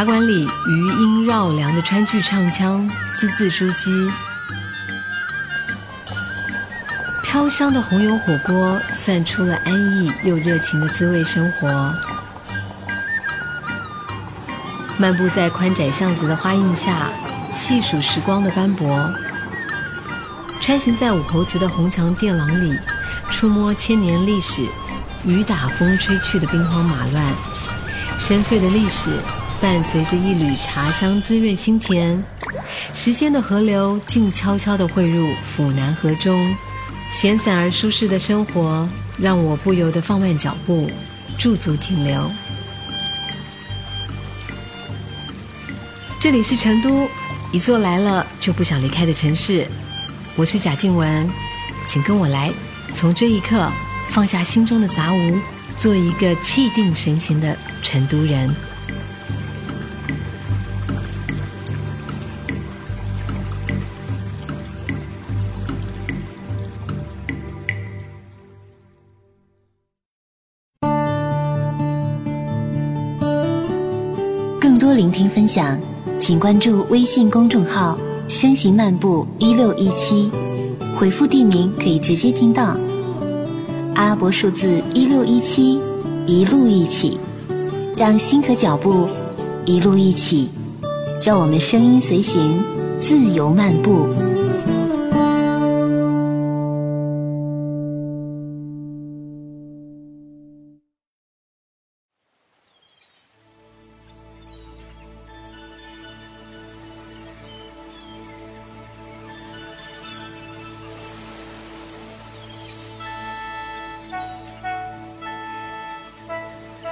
茶馆里余音绕梁的川剧唱腔，字字珠玑。飘香的红油火锅，算出了安逸又热情的滋味生活。漫步在宽窄巷子的花荫下，细数时光的斑驳。穿行在五侯祠的红墙殿廊里，触摸千年历史，雨打风吹去的兵荒马乱，深邃的历史。伴随着一缕茶香滋润心田，时间的河流静悄悄地汇入府南河中，闲散而舒适的生活让我不由得放慢脚步，驻足停留。这里是成都，一座来了就不想离开的城市。我是贾静雯，请跟我来，从这一刻放下心中的杂物，做一个气定神闲的成都人。聆听分享，请关注微信公众号“声行漫步一六一七”，回复地名可以直接听到。阿拉伯数字一六一七，一路一起，让心和脚步一路一起，让我们声音随行，自由漫步。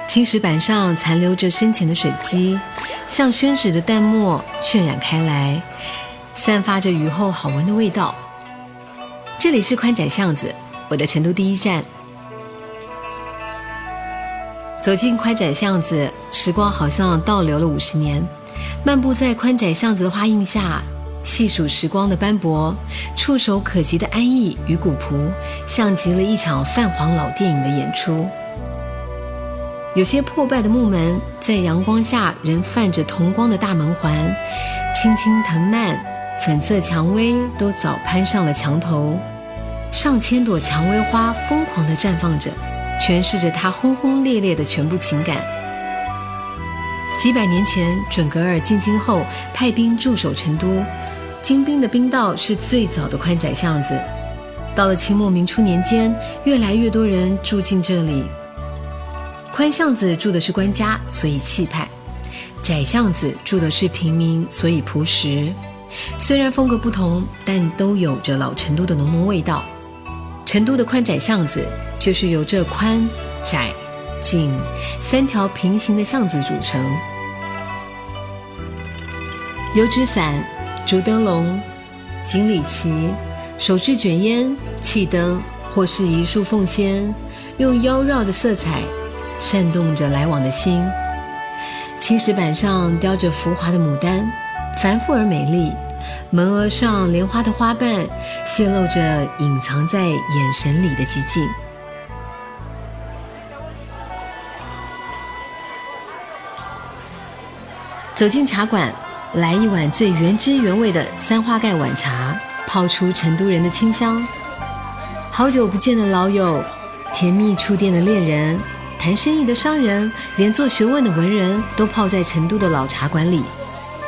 青石板上残留着深浅的水迹，像宣纸的淡墨渲染开来，散发着雨后好闻的味道。这里是宽窄巷子，我的成都第一站。走进宽窄巷子，时光好像倒流了五十年。漫步在宽窄巷子的花荫下，细数时光的斑驳，触手可及的安逸与古朴，像极了一场泛黄老电影的演出。有些破败的木门，在阳光下仍泛着铜光的大门环，青青藤蔓、粉色蔷薇都早攀上了墙头，上千朵蔷薇花疯狂地绽放着，诠释着它轰轰烈烈的全部情感。几百年前，准格尔进京后派兵驻守成都，金兵的兵道是最早的宽窄巷子。到了清末明初年间，越来越多人住进这里。宽巷子住的是官家，所以气派；窄巷子住的是平民，所以朴实。虽然风格不同，但都有着老成都的浓浓味道。成都的宽窄巷子就是由这宽、窄、紧三条平行的巷子组成。油纸伞、竹灯笼、锦鲤旗、手制卷烟、气灯，或是一束凤仙，用妖娆的色彩。扇动着来往的心，青石板上雕着浮华的牡丹，繁复而美丽。门额上莲花的花瓣，泄露着隐藏在眼神里的寂静。走进茶馆，来一碗最原汁原味的三花盖碗茶，泡出成都人的清香。好久不见的老友，甜蜜触电的恋人。谈生意的商人，连做学问的文人都泡在成都的老茶馆里，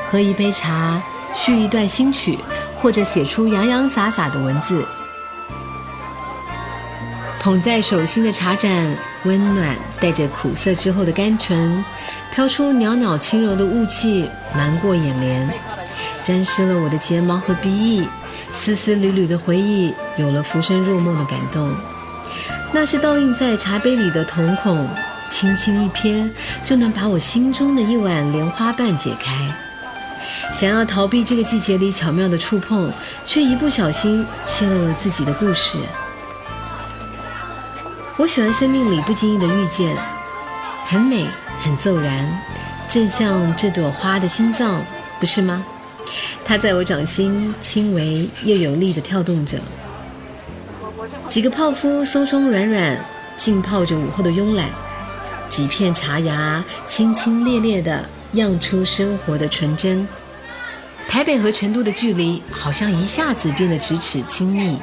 喝一杯茶，续一段新曲，或者写出洋洋洒洒的文字。捧在手心的茶盏，温暖带着苦涩之后的甘醇，飘出袅袅轻柔的雾气，瞒过眼帘，沾湿了我的睫毛和鼻翼，丝丝缕缕的回忆，有了浮生若梦的感动。那是倒映在茶杯里的瞳孔，轻轻一瞥，就能把我心中的一碗莲花瓣解开。想要逃避这个季节里巧妙的触碰，却一不小心泄露了自己的故事。我喜欢生命里不经意的遇见，很美，很骤然，正像这朵花的心脏，不是吗？它在我掌心轻微又有力地跳动着。几个泡芙松松软软，浸泡着午后的慵懒；几片茶芽清清冽冽的漾出生活的纯真。台北和成都的距离好像一下子变得咫尺亲密。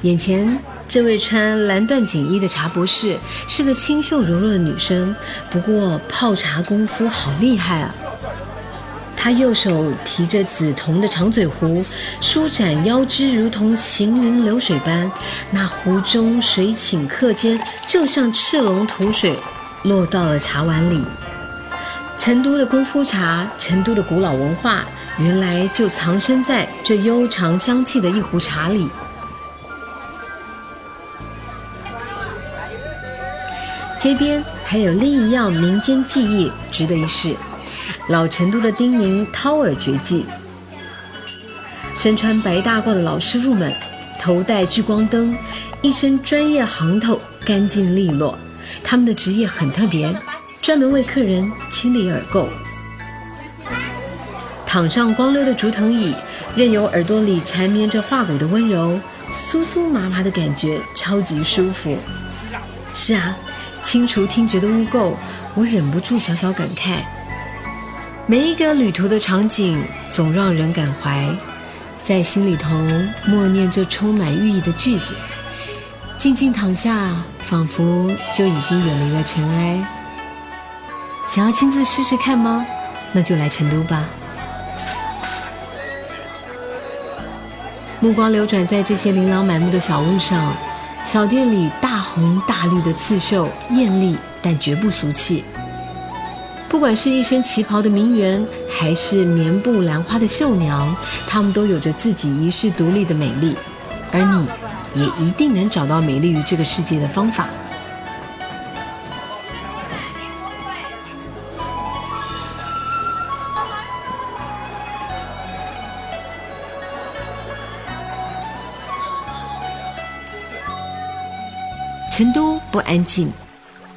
眼前这位穿蓝缎锦衣的茶博士是个清秀柔弱的女生，不过泡茶功夫好厉害啊！他右手提着紫铜的长嘴壶，舒展腰肢，如同行云流水般，那壶中水顷刻间，就像赤龙吐水，落到了茶碗里。成都的功夫茶，成都的古老文化，原来就藏身在这悠长香气的一壶茶里。街边还有另一样民间技艺，值得一试。老成都的丁宁掏耳绝技，身穿白大褂的老师傅们，头戴聚光灯，一身专业行头，干净利落。他们的职业很特别，专门为客人清理耳垢。躺上光溜的竹藤椅，任由耳朵里缠绵着化骨的温柔，酥酥麻麻的感觉超级舒服。是啊，清除听觉的污垢，我忍不住小小感慨。每一个旅途的场景总让人感怀，在心里头默念着充满寓意的句子，静静躺下，仿佛就已经远离了尘埃。想要亲自试试看吗？那就来成都吧。目光流转在这些琳琅满目的小物上，小店里大红大绿的刺绣艳丽，但绝不俗气。不管是一身旗袍的名媛，还是棉布兰花的绣娘，她们都有着自己一世独立的美丽，而你，也一定能找到美丽于这个世界的方法。成都不安静，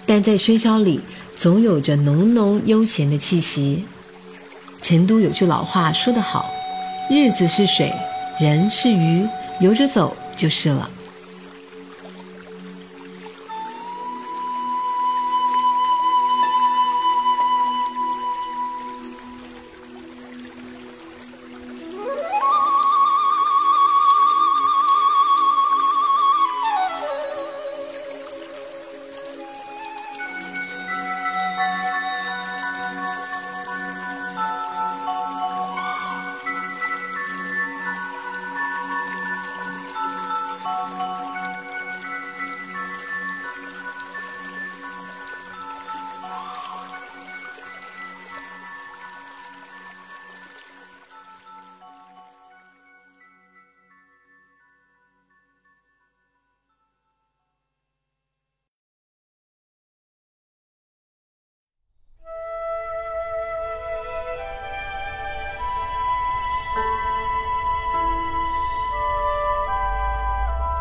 但在喧嚣里。总有着浓浓悠闲的气息。成都有句老话说得好：“日子是水，人是鱼，游着走就是了。”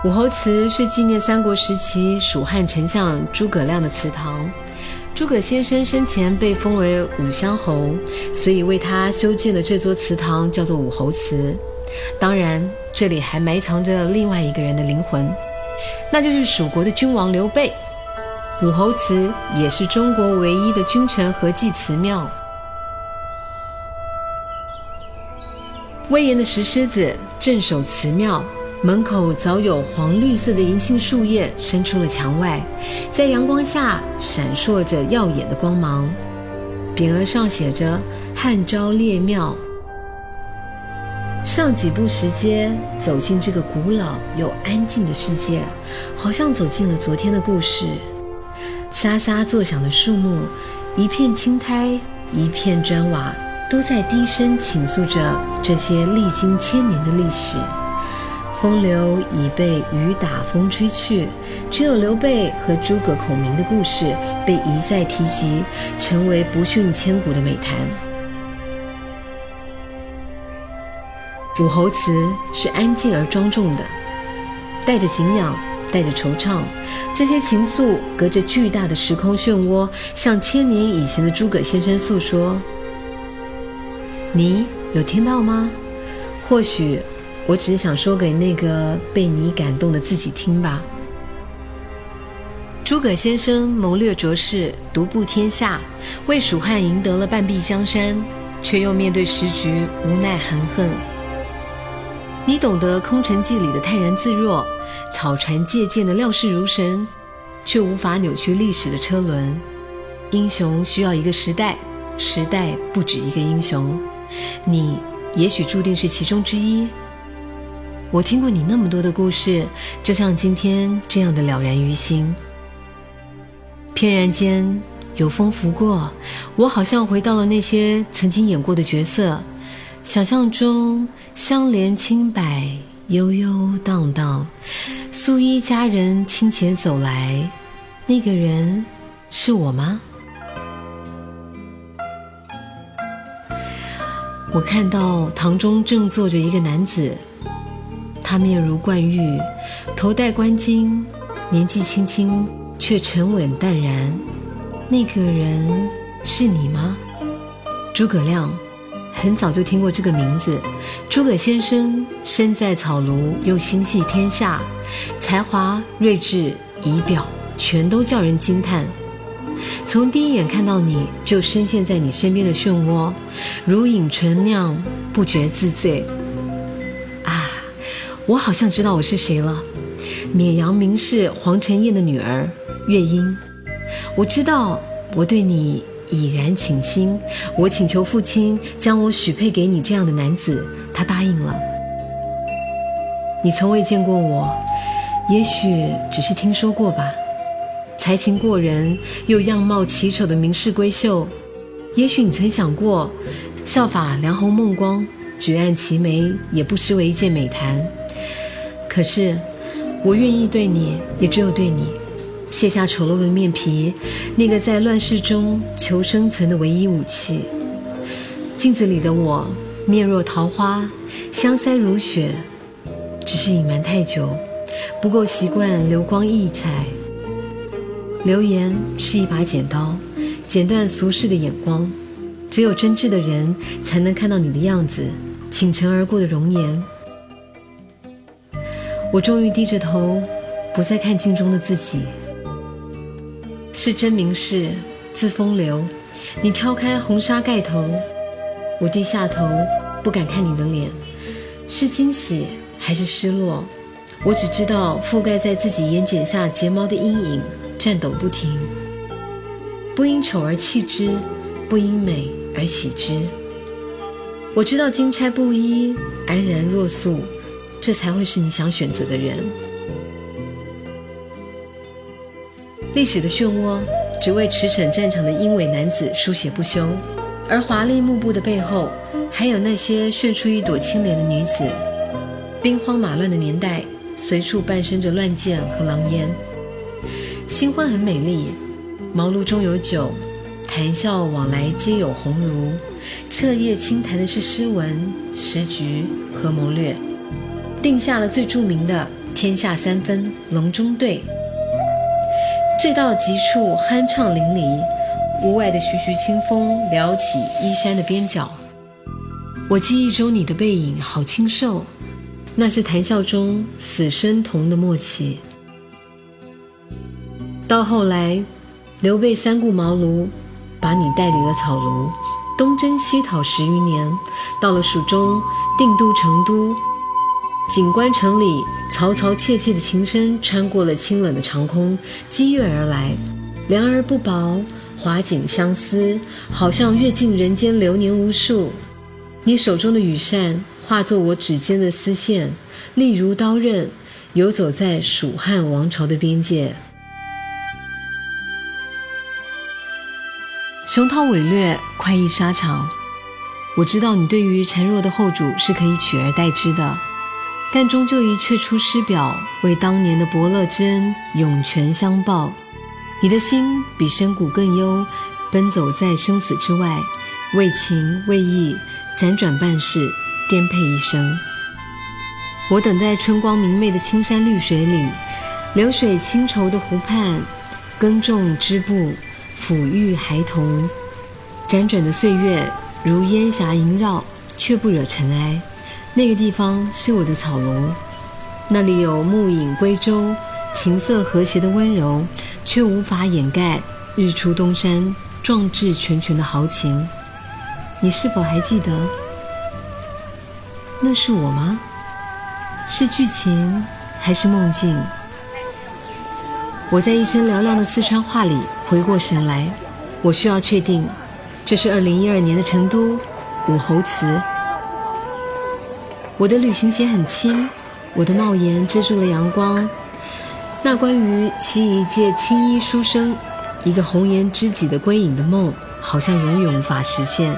武侯祠是纪念三国时期蜀汉丞相诸葛亮的祠堂。诸葛先生生前被封为武乡侯，所以为他修建的这座祠堂叫做武侯祠。当然，这里还埋藏着另外一个人的灵魂，那就是蜀国的君王刘备。武侯祠也是中国唯一的君臣合祭祠庙。威严的石狮子镇守祠庙。门口早有黄绿色的银杏树叶伸出了墙外，在阳光下闪烁着耀眼的光芒。匾额上写着“汉昭烈庙”。上几步石阶，走进这个古老又安静的世界，好像走进了昨天的故事。沙沙作响的树木，一片青苔，一片砖瓦，都在低声倾诉着这些历经千年的历史。风流已被雨打风吹去，只有刘备和诸葛孔明的故事被一再提及，成为不逊千古的美谈。武侯祠是安静而庄重的，带着敬仰，带着惆怅，这些情愫隔着巨大的时空漩涡，向千年以前的诸葛先生诉说。你有听到吗？或许我只是想说给那个被你感动的自己听吧。诸葛先生谋略卓识，独步天下，为蜀汉赢得了半壁江山，却又面对时局无奈含恨。你懂得空城计里的泰然自若，草船借箭的料事如神，却无法扭曲历史的车轮。英雄需要一个时代，时代不止一个英雄。你也许注定是其中之一。我听过你那么多的故事，就像今天这样的了然于心。翩然间，有风拂过，我好像回到了那些曾经演过的角色，想象中香莲轻摆，悠悠荡荡，素衣佳人倾前走来，那个人是我吗？我看到堂中正坐着一个男子，他面如冠玉，头戴冠巾，年纪轻轻。却沉稳淡然，那个人是你吗？诸葛亮，很早就听过这个名字。诸葛先生身在草庐，又心系天下，才华、睿智、仪表，全都叫人惊叹。从第一眼看到你就深陷在你身边的漩涡，如饮醇酿，不觉自醉。我好像知道我是谁了，绵阳名士黄承彦的女儿。月英，我知道我对你已然倾心，我请求父亲将我许配给你这样的男子，他答应了。你从未见过我，也许只是听说过吧。才情过人又样貌奇丑的名士闺秀，也许你曾想过，效法梁鸿孟光，举案齐眉，也不失为一件美谈。可是，我愿意对你，也只有对你。卸下丑陋的面皮，那个在乱世中求生存的唯一武器。镜子里的我，面若桃花，香腮如雪，只是隐瞒太久，不够习惯流光溢彩。流言是一把剪刀，剪断俗世的眼光。只有真挚的人，才能看到你的样子，倾城而过的容颜。我终于低着头，不再看镜中的自己。是真名士，字风流。你挑开红纱盖头，我低下头，不敢看你的脸。是惊喜还是失落？我只知道覆盖在自己眼睑下睫毛的阴影颤抖不停。不因丑而弃之，不因美而喜之。我知道金钗布衣，安然若素，这才会是你想选择的人。历史的漩涡，只为驰骋战场的英伟男子书写不休，而华丽幕布的背后，还有那些炫出一朵清莲的女子。兵荒马乱的年代，随处伴生着乱箭和狼烟。新婚很美丽，茅庐中有酒，谈笑往来皆有鸿儒。彻夜轻谈的是诗文、时局和谋略，定下了最著名的“天下三分，隆中对”。醉到极处，酣畅淋漓。屋外的徐徐清风撩起衣衫的边角。我记忆中你的背影好清瘦，那是谈笑中死生同的默契。到后来，刘备三顾茅庐，把你带离了草庐，东征西讨十余年，到了蜀中，定都成都。锦官城里嘈嘈切切的琴声穿过了清冷的长空，激越而来，凉而不薄，华锦相思，好像阅尽人间流年无数。你手中的羽扇化作我指尖的丝线，利如刀刃，游走在蜀汉王朝的边界。雄韬伟略，快意沙场。我知道你对于孱弱的后主是可以取而代之的。但终究一却出师表，为当年的伯乐之恩涌泉相报。你的心比深谷更幽，奔走在生死之外，为情为义辗转半世，颠沛一生。我等在春光明媚的青山绿水里，流水清愁的湖畔，耕种织布，抚育孩童。辗转的岁月如烟霞萦绕，却不惹尘埃。那个地方是我的草庐，那里有暮影归舟、琴瑟和谐的温柔，却无法掩盖日出东山、壮志拳拳的豪情。你是否还记得？那是我吗？是剧情还是梦境？我在一声嘹亮的四川话里回过神来，我需要确定，这是二零一二年的成都武侯祠。我的旅行鞋很轻，我的帽檐遮住了阳光。那关于其一届青衣书生、一个红颜知己的归隐的梦，好像永远无法实现。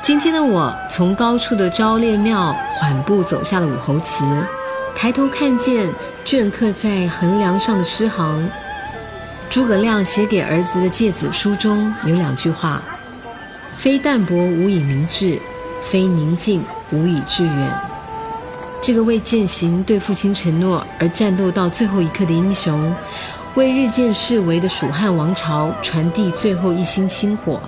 今天的我从高处的昭烈庙缓步走下了武侯祠，抬头看见镌刻在横梁上的诗行。诸葛亮写给儿子的诫子书中有两句话：“非淡泊无以明志，非宁静无以致远。”这个为践行对父亲承诺而战斗到最后一刻的英雄，为日渐式微的蜀汉王朝传递最后一星星火。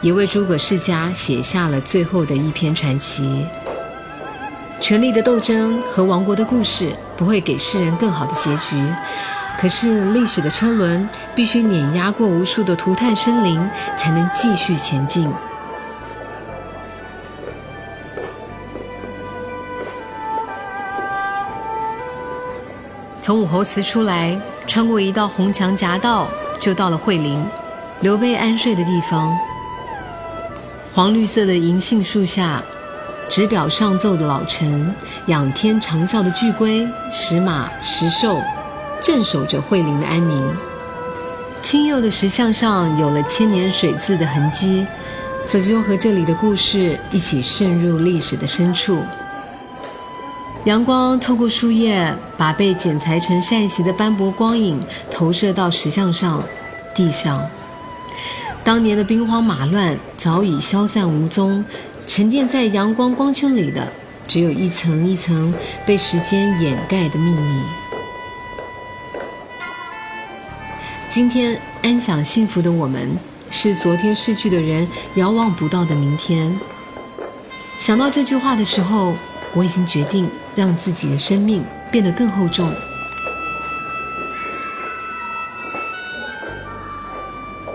也为诸葛世家写下了最后的一篇传奇。权力的斗争和亡国的故事不会给世人更好的结局，可是历史的车轮必须碾压过无数的涂炭生灵，才能继续前进。从武侯祠出来，穿过一道红墙夹道，就到了惠陵，刘备安睡的地方。黄绿色的银杏树下，执表上奏的老臣，仰天长啸的巨龟，石马石兽，镇守着惠陵的安宁。青釉的石像上有了千年水渍的痕迹，此就和这里的故事一起渗入历史的深处。阳光透过树叶，把被剪裁成扇形的斑驳光影投射到石像上、地上。当年的兵荒马乱早已消散无踪，沉淀在阳光光圈里的，只有一层一层被时间掩盖的秘密。今天安享幸福的我们，是昨天逝去的人遥望不到的明天。想到这句话的时候，我已经决定让自己的生命变得更厚重。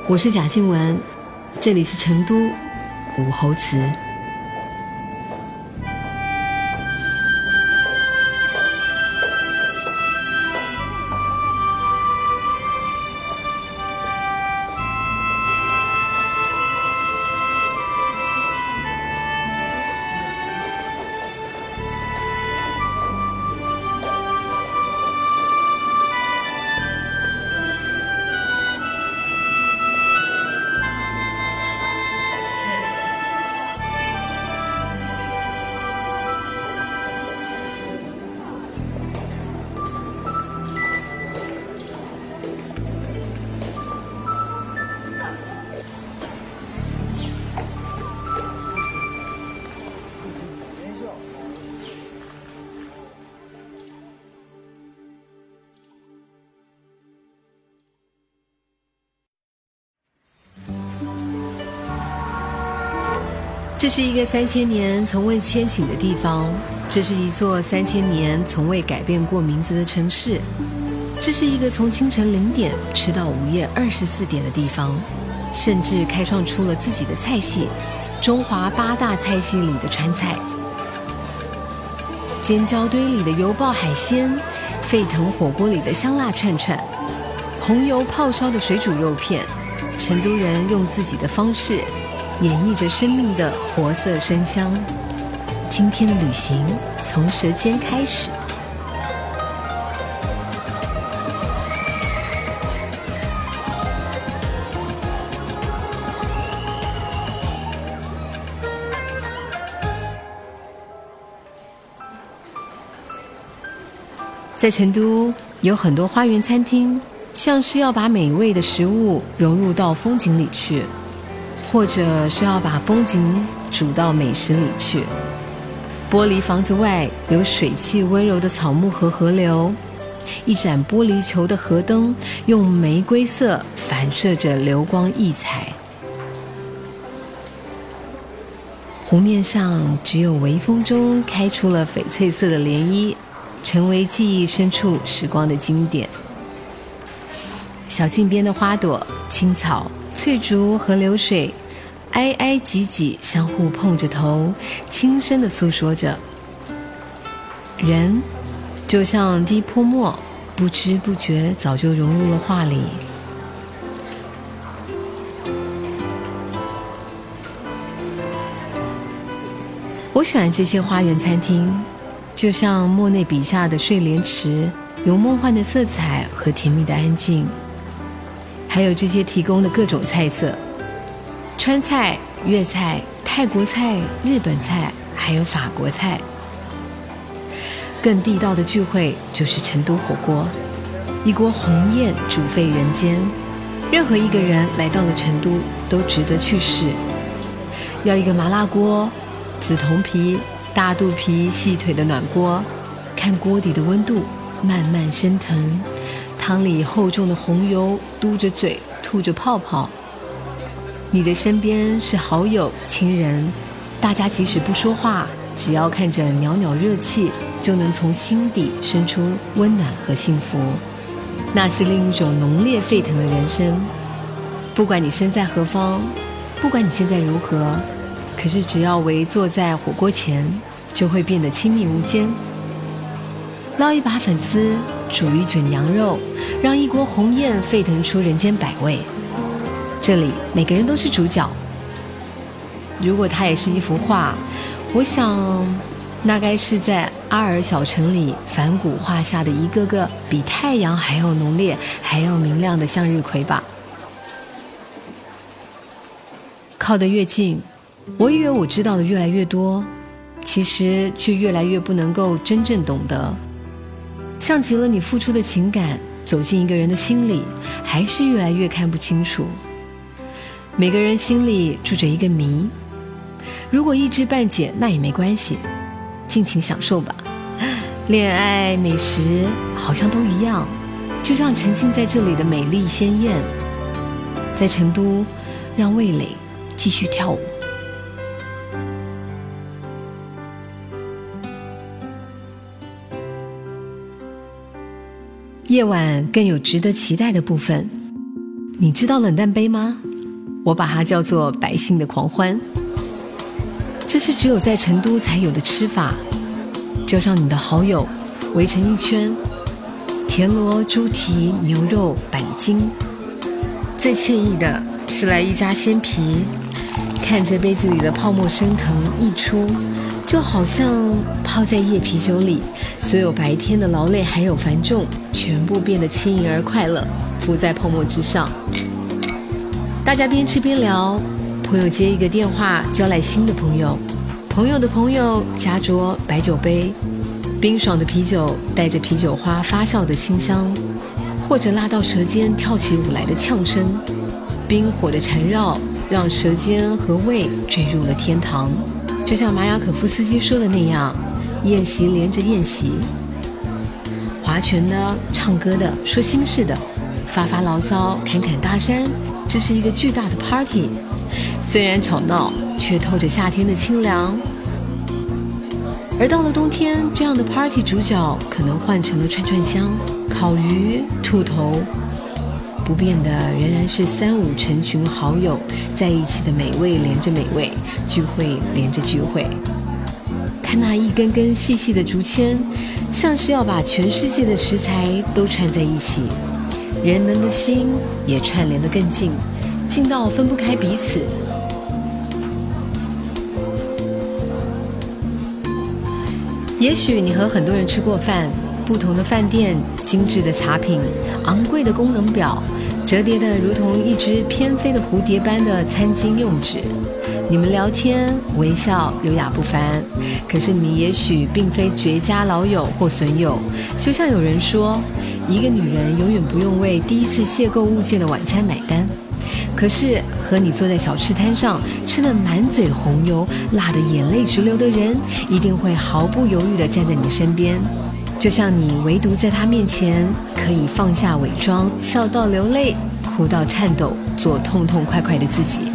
我是贾静雯，这里是成都武侯祠。这是一个三千年从未迁徙的地方，这是一座三千年从未改变过名字的城市，这是一个从清晨零点吃到午夜二十四点的地方，甚至开创出了自己的菜系——中华八大菜系里的川菜。尖椒堆里的油爆海鲜，沸腾火锅里的香辣串串，红油泡烧的水煮肉片，成都人用自己的方式。演绎着生命的活色生香。今天的旅行从舌尖开始。在成都有很多花园餐厅，像是要把美味的食物融入到风景里去。或者是要把风景煮到美食里去。玻璃房子外有水汽温柔的草木和河流，一盏玻璃球的河灯用玫瑰色反射着流光溢彩。湖面上只有微风中开出了翡翠色的涟漪，成为记忆深处时光的经典。小径边的花朵、青草、翠竹和流水，挨挨挤挤，相互碰着头，轻声的诉说着。人，就像滴泼墨，不知不觉早就融入了画里。我喜欢这些花园餐厅，就像莫内笔下的睡莲池，有梦幻的色彩和甜蜜的安静。还有这些提供的各种菜色，川菜、粤菜、泰国菜、日本菜，还有法国菜。更地道的聚会就是成都火锅，一锅红宴煮沸人间。任何一个人来到了成都，都值得去试。要一个麻辣锅。紫铜皮、大肚皮、细腿的暖锅，看锅底的温度慢慢升腾，汤里厚重的红油嘟着嘴吐着泡泡。你的身边是好友、亲人，大家即使不说话，只要看着袅袅热气，就能从心底生出温暖和幸福。那是另一种浓烈沸腾的人生。不管你身在何方，不管你现在如何。可是，只要围坐在火锅前，就会变得亲密无间。捞一把粉丝，煮一卷羊肉，让一锅红艳沸腾出人间百味。这里每个人都是主角。如果它也是一幅画，我想，那该是在阿尔小城里梵谷画下的一个个比太阳还要浓烈、还要明亮的向日葵吧。靠得越近。我以为我知道的越来越多，其实却越来越不能够真正懂得。像极了你付出的情感走进一个人的心里，还是越来越看不清楚。每个人心里住着一个谜，如果一知半解，那也没关系，尽情享受吧。恋爱、美食好像都一样，就像沉浸在这里的美丽鲜艳，在成都，让味蕾继续跳舞。夜晚更有值得期待的部分，你知道冷淡杯吗？我把它叫做百姓的狂欢。这是只有在成都才有的吃法，就让你的好友围成一圈，田螺、猪蹄、牛肉、板筋，最惬意的是来一扎鲜皮，看着杯子里的泡沫升腾溢出。就好像泡在夜啤酒里，所有白天的劳累还有繁重，全部变得轻盈而快乐，浮在泡沫之上。大家边吃边聊，朋友接一个电话，交来新的朋友，朋友的朋友夹着白酒杯，冰爽的啤酒带着啤酒花发酵的清香，或者拉到舌尖跳起舞来的呛声，冰火的缠绕让舌尖和胃坠入了天堂。就像马雅可夫斯基说的那样，宴席连着宴席，划拳的、唱歌的、说心事的，发发牢骚、侃侃大山，这是一个巨大的 party。虽然吵闹，却透着夏天的清凉。而到了冬天，这样的 party 主角可能换成了串串香、烤鱼、兔头。不变的仍然是三五成群好友在一起的美味连着美味，聚会连着聚会。看那一根根细细的竹签，像是要把全世界的食材都串在一起，人们的心也串联得更近，近到分不开彼此。也许你和很多人吃过饭。不同的饭店，精致的茶品，昂贵的功能表，折叠的如同一只翩飞的蝴蝶般的餐巾用纸。你们聊天微笑，优雅不凡。可是你也许并非绝佳老友或损友。就像有人说，一个女人永远不用为第一次邂逅物件的晚餐买单，可是和你坐在小吃摊上吃的满嘴红油、辣得眼泪直流的人，一定会毫不犹豫地站在你身边，就像你唯独在他面前可以放下伪装，笑到流泪，哭到颤抖，做痛痛快快的自己。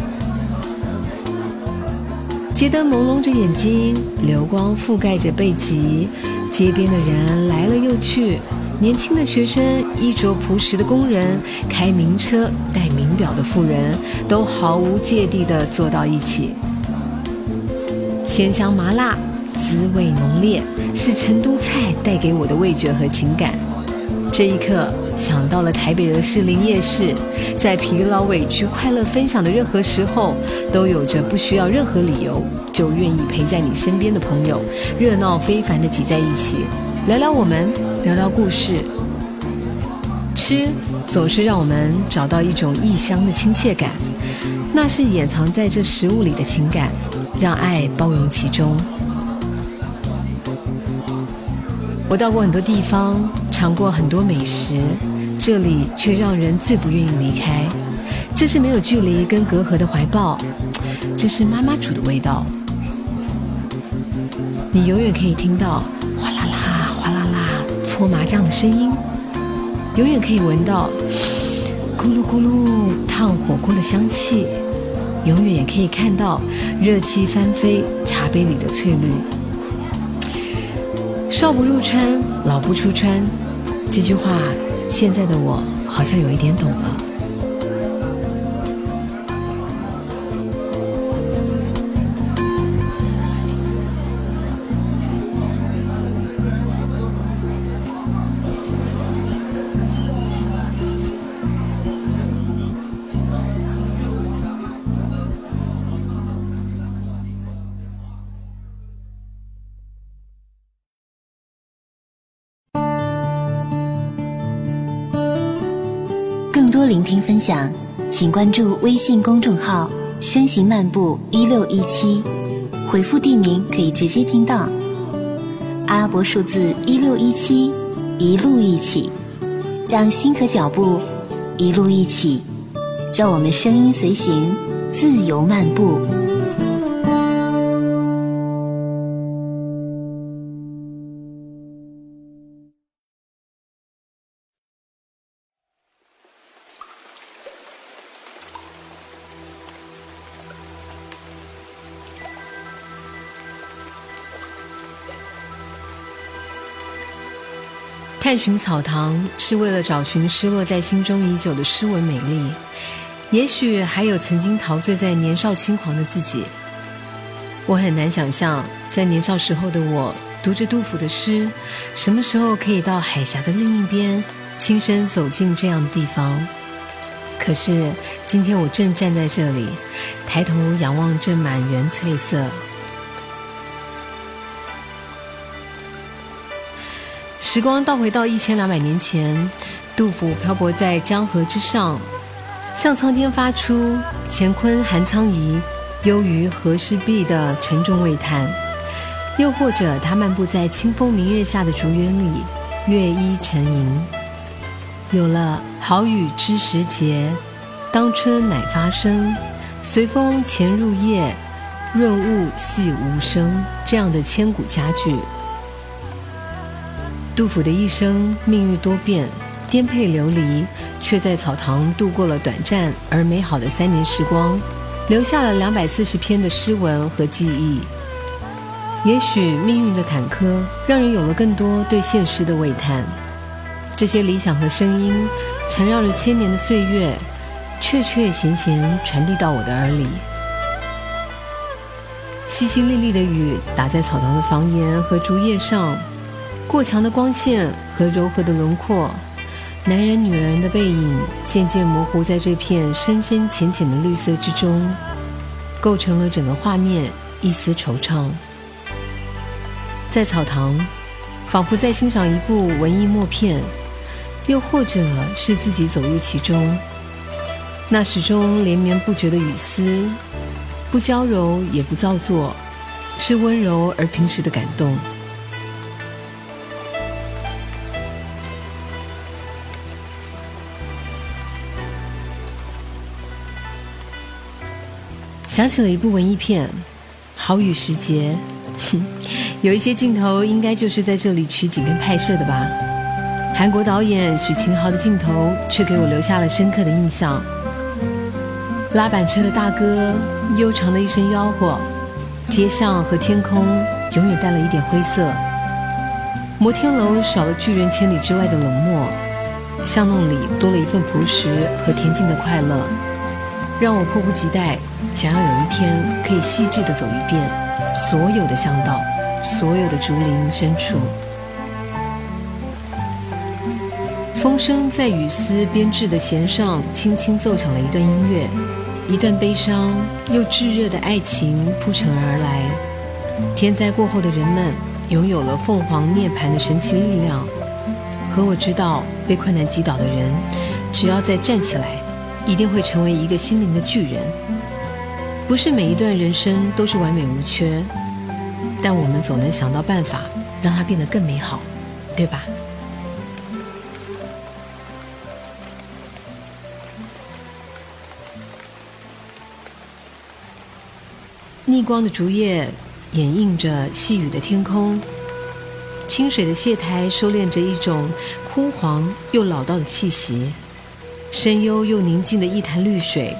街灯朦胧着眼睛，流光覆盖着背脊，街边的人来了又去。年轻的学生、衣着朴实的工人、开名车、戴名表的富人，都毫无芥蒂地坐到一起。鲜香麻辣，滋味浓烈，是成都菜带给我的味觉和情感。这一刻，想到了台北的士林夜市，在疲劳、委屈、快乐分享的任何时候，都有着不需要任何理由就愿意陪在你身边的朋友，热闹非凡地挤在一起，聊聊我们。聊聊故事，吃总是让我们找到一种异乡的亲切感，那是掩藏在这食物里的情感，让爱包容其中。我到过很多地方，尝过很多美食，这里却让人最不愿意离开。这是没有距离跟隔阂的怀抱，这是妈妈煮的味道，你永远可以听到哗啦啦、哗啦啦。搓麻将的声音，永远可以闻到咕噜咕噜烫火锅的香气，永远也可以看到热气翻飞茶杯里的翠绿。少不入川，老不出川，这句话，现在的我好像有一点懂了。聆听分享，请关注微信公众号“声行漫步一六一七”，回复地名可以直接听到。阿拉伯数字一六一七，一路一起，让心和脚步一路一起，让我们声音随行，自由漫步。探寻草堂是为了找寻失落在心中已久的诗文美丽，也许还有曾经陶醉在年少轻狂的自己。我很难想象，在年少时候的我读着杜甫的诗，什么时候可以到海峡的另一边，亲身走进这样的地方。可是今天我正站在这里，抬头仰望这满园翠色。时光倒回到一千两百年前，杜甫漂泊在江河之上，向苍天发出“乾坤含苍夷，忧于和氏璧”的沉重喟叹；又或者他漫步在清风明月下的竹园里，月依沉吟。有了“好雨知时节，当春乃发生，随风潜入夜，润物细无声”这样的千古佳句。杜甫的一生命运多变，颠沛流离，却在草堂度过了短暂而美好的三年时光，留下了两百四十篇的诗文和记忆。也许命运的坎坷，让人有了更多对现实的喟叹。这些理想和声音，缠绕着千年的岁月，确确弦弦传递到我的耳里。淅淅沥沥的雨打在草堂的房檐和竹叶上。过强的光线和柔和的轮廓，男人、女人的背影渐渐模糊在这片深深浅浅的绿色之中，构成了整个画面一丝惆怅。在草堂，仿佛在欣赏一部文艺默片，又或者是自己走入其中。那始终连绵不绝的雨丝，不娇柔也不造作，是温柔而平实的感动。想起了一部文艺片《好雨时节》，有一些镜头应该就是在这里取景跟拍摄的吧。韩国导演许秦豪的镜头却给我留下了深刻的印象。拉板车的大哥，悠长的一声吆喝，街巷和天空永远带了一点灰色。摩天楼少了拒人千里之外的冷漠，巷弄里多了一份朴实和恬静的快乐，让我迫不及待想要有一天可以细致的走一遍所有的巷道，所有的竹林深处。风声在雨丝编织的弦上轻轻奏响了一段音乐，一段悲伤又炙热的爱情铺陈而来。天灾过后的人们拥有了凤凰涅槃的神奇力量，和我知道被困难击倒的人，只要再站起来，一定会成为一个心灵的巨人。不是每一段人生都是完美无缺，但我们总能想到办法让它变得更美好，对吧？逆光的竹叶掩映着细雨的天空，清水的蟹台收敛着一种枯黄又老道的气息，深幽又宁静的一潭绿水，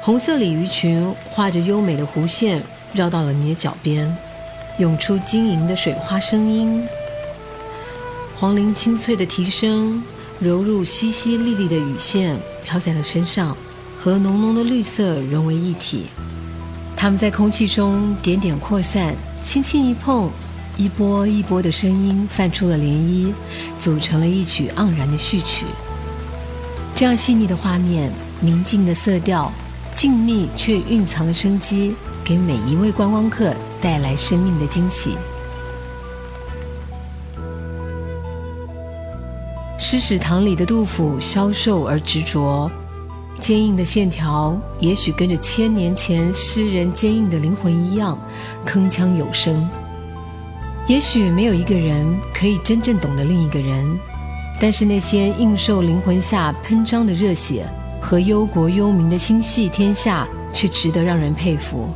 红色鲤鱼群画着优美的弧线绕到了你的脚边，涌出晶莹的水花声音，黄鹂清脆的啼声揉入淅淅沥沥的雨线飘在了身上，和浓浓的绿色融为一体。它们在空气中点点扩散，轻轻一碰，一波一波的声音泛出了涟漪，组成了一曲盎然的序曲。这样细腻的画面，明净的色调，静谧却蕴藏的生机，给每一位观光客带来生命的惊喜。诗史堂里的杜甫消瘦而执着。坚硬的线条，也许跟着千年前诗人坚硬的灵魂一样，铿锵有声。也许没有一个人可以真正懂得另一个人，但是那些应受灵魂下喷张的热血和忧国忧民的心系天下，却值得让人佩服。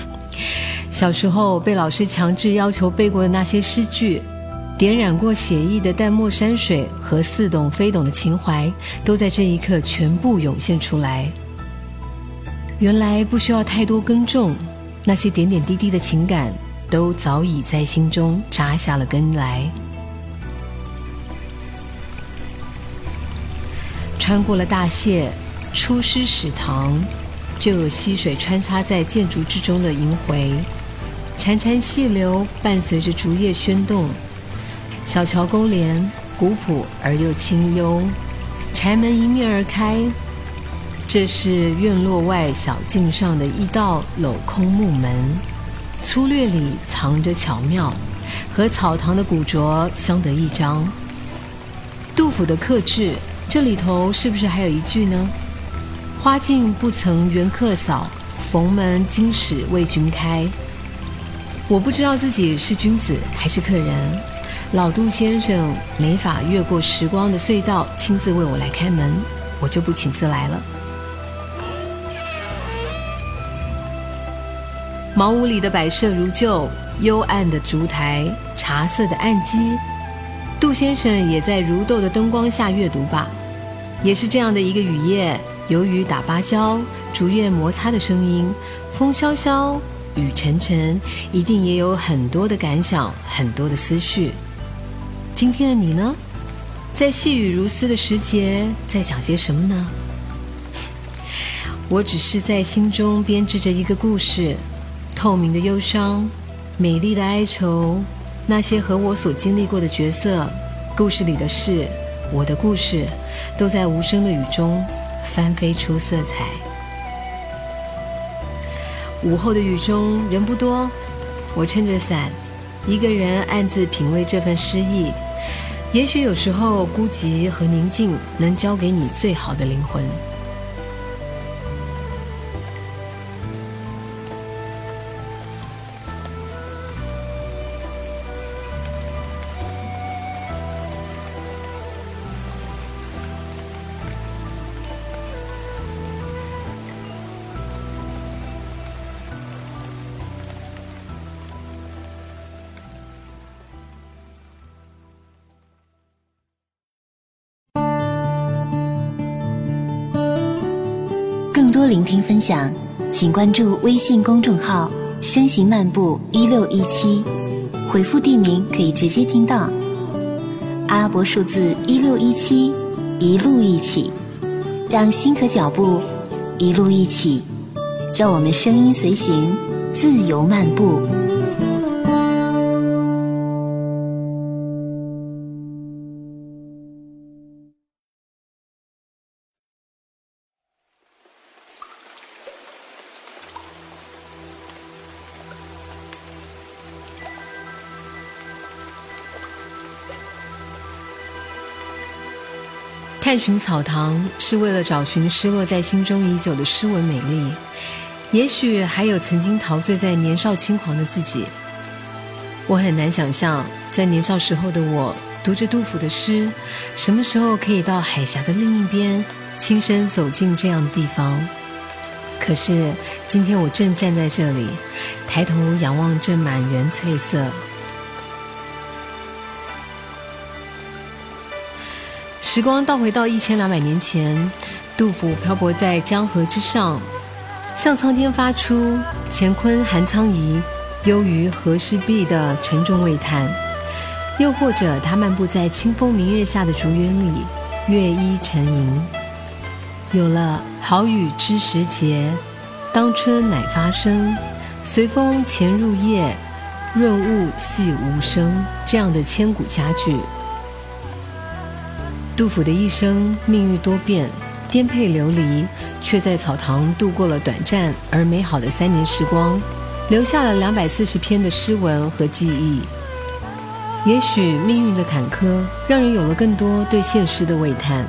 小时候被老师强制要求背过的那些诗句。点染过写意的淡墨山水和似懂非懂的情怀，都在这一刻全部涌现出来。原来不需要太多耕种，那些点点滴滴的情感，都早已在心中扎下了根来。穿过了大谢，出师史堂，就有溪水穿插在建筑之中的萦回，潺潺细流伴随着竹叶喧动。小桥勾连，古朴而又清幽。柴门迎面而开，这是院落外小径上的一道镂空木门，粗略里藏着巧妙，和草堂的古拙相得益彰。杜甫的克制，这里头是不是还有一句呢？花径不曾缘客扫，逢门今始为君开。我不知道自己是君子还是客人。老杜先生没法越过时光的隧道，亲自为我来开门，我就不请自来了。茅屋里的摆设如旧，幽暗的烛台，茶色的案几，杜先生也在如豆的灯光下阅读吧。也是这样的一个雨夜，由于打芭蕉、竹叶摩擦的声音，风萧萧，雨沉沉，一定也有很多的感想，很多的思绪。今天的你呢，在细雨如丝的时节，在想些什么呢？我只是在心中编织着一个故事，透明的忧伤，美丽的哀愁，那些和我所经历过的角色，故事里的事，我的故事，都在无声的雨中翻飞出色彩。午后的雨中人不多，我撑着伞，一个人暗自品味这份诗意。也许有时候，孤寂和宁静能教给你最好的灵魂。聆听分享，请关注微信公众号“声行漫步一六一七”，回复地名可以直接听到。阿拉伯数字一六一七，一路一起，让心和脚步一路一起，让我们声音随行，自由漫步。探寻草堂是为了找寻失落在心中已久的诗文美丽，也许还有曾经陶醉在年少轻狂的自己。我很难想象，在年少时候的我读着杜甫的诗，什么时候可以到海峡的另一边，亲身走进这样的地方。可是今天我正站在这里，抬头仰望这满园翠色。时光倒回到一千两百年前，杜甫漂泊在江河之上，向苍天发出“乾坤含苍夷，忧于何时毕”的沉重喟叹；又或者他漫步在清风明月下的竹园里，月依沉吟。有了“好雨知时节，当春乃发生，随风潜入夜，润物细无声”这样的千古佳句。杜甫的一生命运多变，颠沛流离，却在草堂度过了短暂而美好的三年时光，留下了两百四十篇的诗文和记忆。也许命运的坎坷，让人有了更多对现实的喟叹。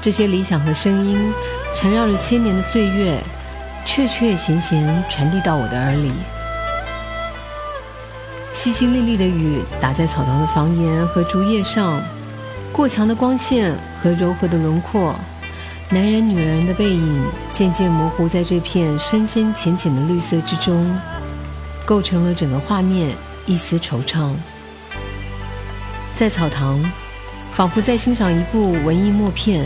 这些理想和声音，缠绕着千年的岁月，确确弦弦传递到我的耳里。淅淅沥沥的雨打在草堂的房檐和竹叶上。过强的光线和柔和的轮廓，男人、女人的背影渐渐模糊在这片深深浅浅的绿色之中，构成了整个画面一丝惆怅。在草堂，仿佛在欣赏一部文艺默片，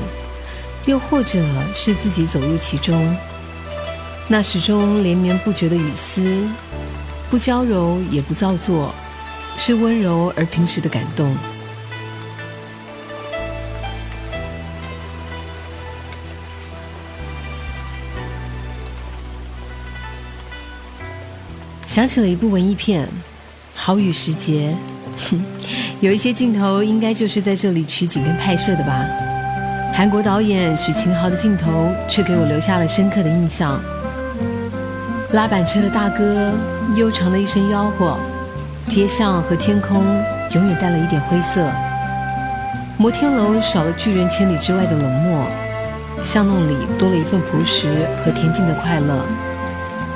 又或者是自己走入其中。那始终连绵不绝的雨丝，不娇柔也不造作，是温柔而平实的感动。想起了一部文艺片《好雨时节》，有一些镜头应该就是在这里取景跟拍摄的吧。韩国导演许秦豪的镜头却给我留下了深刻的印象。拉板车的大哥悠长的一声吆喝，街巷和天空永远带了一点灰色。摩天楼少了拒人千里之外的冷漠，巷弄里多了一份朴实和恬静的快乐。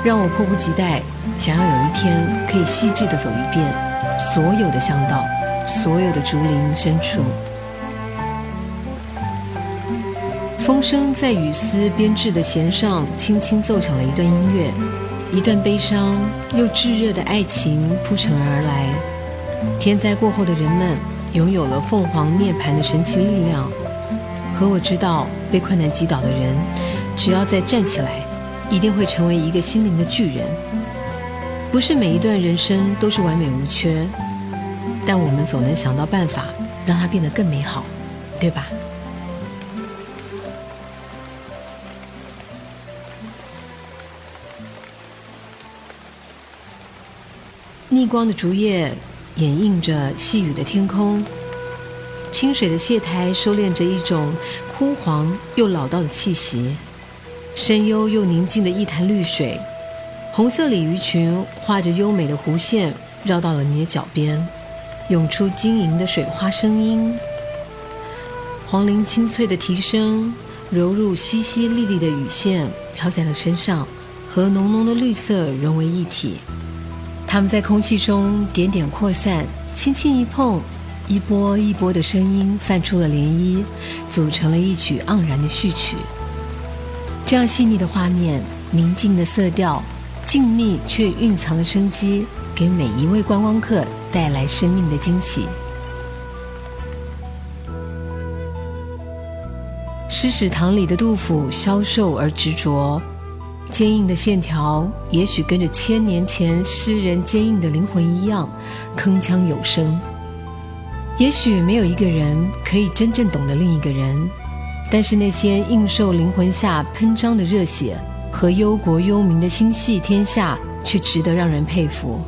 让我迫不及待，想要有一天可以细致的走一遍所有的巷道，所有的竹林深处。风声在雨丝编织的弦上轻轻奏响了一段音乐，一段悲伤又炙热的爱情铺陈而来。天灾过后的人们拥有了凤凰涅槃的神奇力量，和我知道被困难击倒的人，只要再站起来。一定会成为一个心灵的巨人。不是每一段人生都是完美无缺，但我们总能想到办法让它变得更美好，对吧？逆光的竹叶掩映着细雨的天空，清水的蟹台收敛着一种枯黄又老道的气息。深幽又宁静的一潭绿水，红色鲤鱼群画着优美的弧线，绕到了你的脚边，涌出晶莹的水花声音。黄鹂清脆的啼声，揉入淅淅沥沥的雨线，飘在了身上，和浓浓的绿色融为一体。它们在空气中点点扩散，轻轻一碰，一波一波的声音泛出了涟漪，组成了一曲盎然的序曲。这样细腻的画面，明净的色调，静谧却蕴藏的生机，给每一位观光客带来生命的惊喜。诗史堂里的杜甫消瘦而执着，坚硬的线条也许跟着千年前诗人坚硬的灵魂一样铿锵有声。也许没有一个人可以真正懂得另一个人，但是那些应受灵魂下喷张的热血和忧国忧民的心系天下，却值得让人佩服。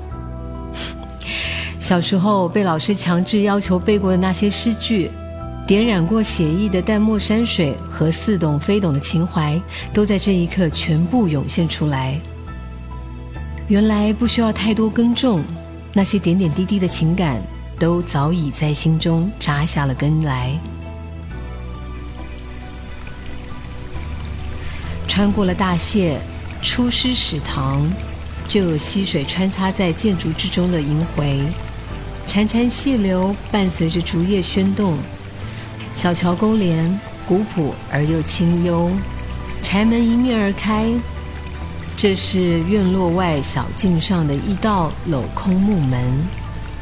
小时候被老师强制要求背过的那些诗句，点染过写意的淡墨山水和似懂非懂的情怀，都在这一刻全部涌现出来。原来不需要太多耕种，那些点点滴滴的情感。都早已在心中扎下了根来。穿过了大谢，出师史堂，就有溪水穿插在建筑之中的萦回，潺潺细流伴随着竹叶喧动，小桥勾连，古朴而又清幽。柴门迎面而开，这是院落外小径上的一道镂空木门。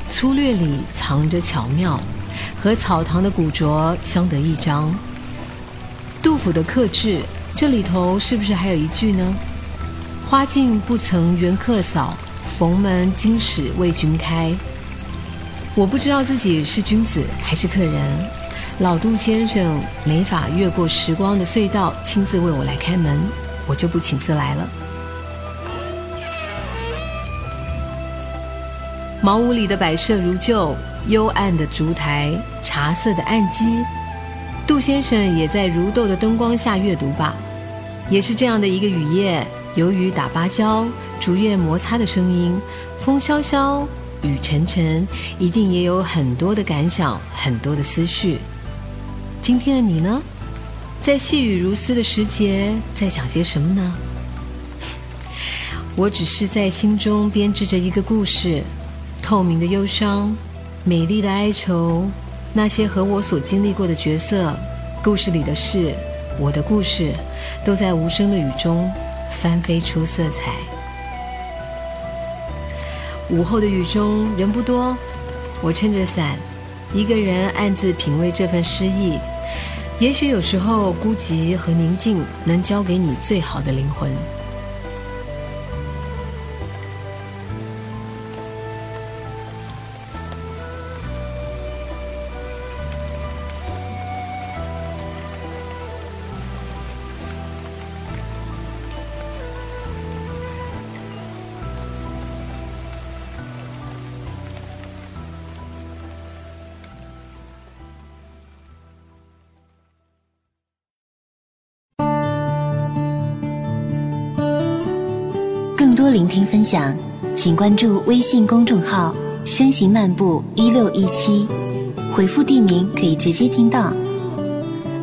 粗略里藏着巧妙，和草堂的古拙相得益彰。杜甫的克制，这里头是不是还有一句呢？花径不曾缘客扫，逢门今始为君开。我不知道自己是君子还是客人，老杜先生没法越过时光的隧道，亲自为我来开门，我就不请自来了。茅屋里的摆设如旧，幽暗的烛台，茶色的案几。杜先生也在如豆的灯光下阅读吧。也是这样的一个雨夜，由于打芭蕉、竹叶摩擦的声音，风萧萧，雨沉沉，一定也有很多的感想，很多的思绪。今天的你呢？在细雨如丝的时节，在想些什么呢？我只是在心中编织着一个故事。透明的忧伤，美丽的哀愁，那些和我所经历过的角色，故事里的事，我的故事，都在无声的雨中翻飞出色彩。午后的雨中人不多，我撑着伞，一个人暗自品味这份诗意。也许有时候孤寂和宁静能教给你最好的灵魂。听分享，请关注微信公众号“声行漫步一六一七”，回复地名可以直接听到。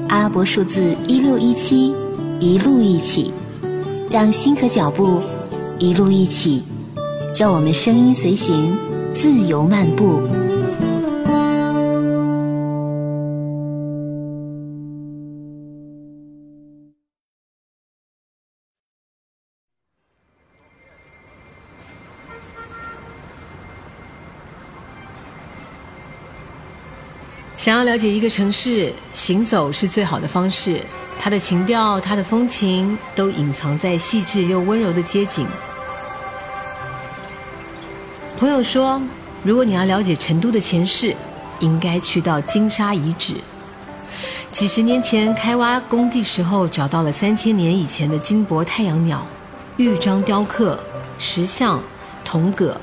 阿拉伯数字一六一七，一路一起，让心和脚步一路一起，让我们声音随行，自由漫步。想要了解一个城市，行走是最好的方式。它的情调、它的风情，都隐藏在细致又温柔的街景。朋友说，如果你要了解成都的前世，应该去到金沙遗址。几十年前开挖工地时候，找到了三千年以前的金箔太阳鸟、玉章雕刻、石像、铜戈，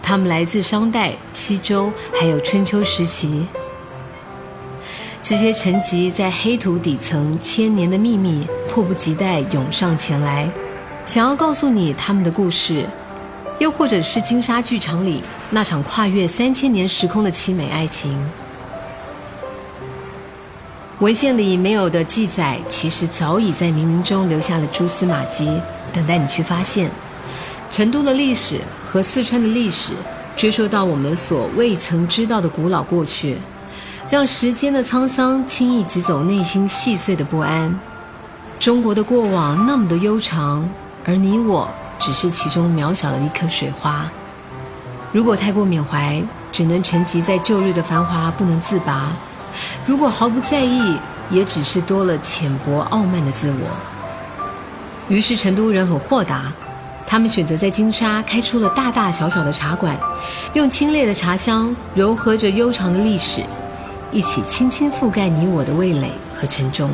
它们来自商代、西周，还有春秋时期。这些沉积在黑土底层千年的秘密，迫不及待涌上前来，想要告诉你他们的故事，又或者是金沙剧场里那场跨越三千年时空的凄美爱情。文献里没有的记载，其实早已在冥冥中留下了蛛丝马迹，等待你去发现。成都的历史和四川的历史，追溯到我们所未曾知道的古老过去。让时间的沧桑轻易挤走内心细碎的不安。中国的过往那么的悠长，而你我只是其中渺小的一颗水花。如果太过缅怀，只能沉寂在旧日的繁华不能自拔；如果毫不在意，也只是多了浅薄傲慢的自我。于是成都人很豁达，他们选择在金沙开出了大大小小的茶馆，用清冽的茶香柔和着悠长的历史，一起轻轻覆盖你我的味蕾和沉重。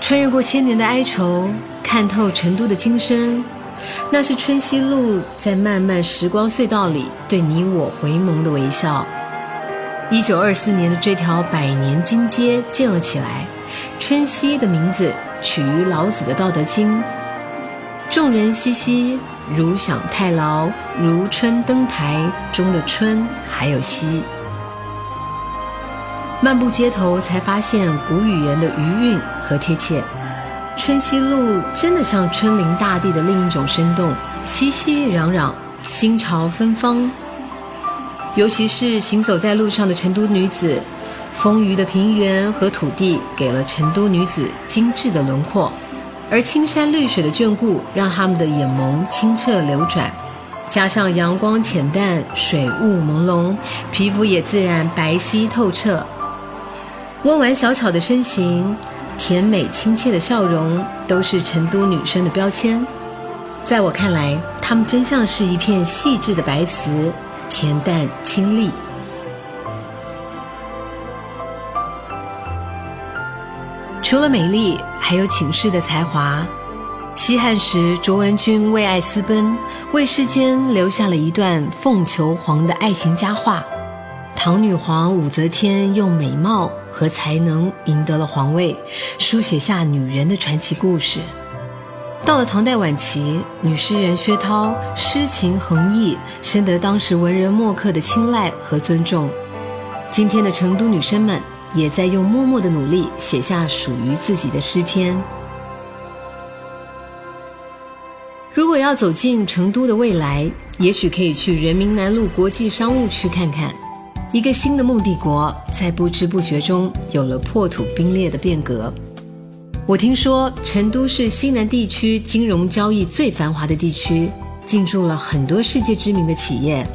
穿越过千年的哀愁，看透成都的今生，那是春熙路在漫漫时光隧道里对你我回眸的微笑。一九二四年的这条百年金街建了起来，春熙的名字取于老子的《道德经》。众人熙熙，如享太牢，如春登台中的春还有西。漫步街头，才发现古语言的余韵和贴切。春熙路真的像春临大地的另一种生动，熙熙攘攘，心潮芬芳。尤其是行走在路上的成都女子，丰腴的平原和土地给了成都女子精致的轮廓，而青山绿水的眷顾让他们的眼眸清澈流转，加上阳光浅淡、水雾朦胧，皮肤也自然白皙透彻。温婉小巧的身形，甜美亲切的笑容，都是成都女生的标签。在我看来，她们真像是一片细致的白瓷。恬淡清丽。除了美丽，还有倾世的才华。西汉时，卓文君为爱私奔，为世间留下了一段凤求凰的爱情佳话。唐女皇武则天用美貌和才能赢得了皇位，书写下女人的传奇故事。到了唐代晚期，女诗人薛涛诗情横溢，深得当时文人墨客的青睐和尊重。今天的成都女生们也在用默默的努力写下属于自己的诗篇。如果要走进成都的未来，也许可以去人民南路国际商务区看看，一个新的梦帝国在不知不觉中有了破土冰裂的变革。我听说成都是西南地区金融交易最繁华的地区，进驻了很多世界知名的企业，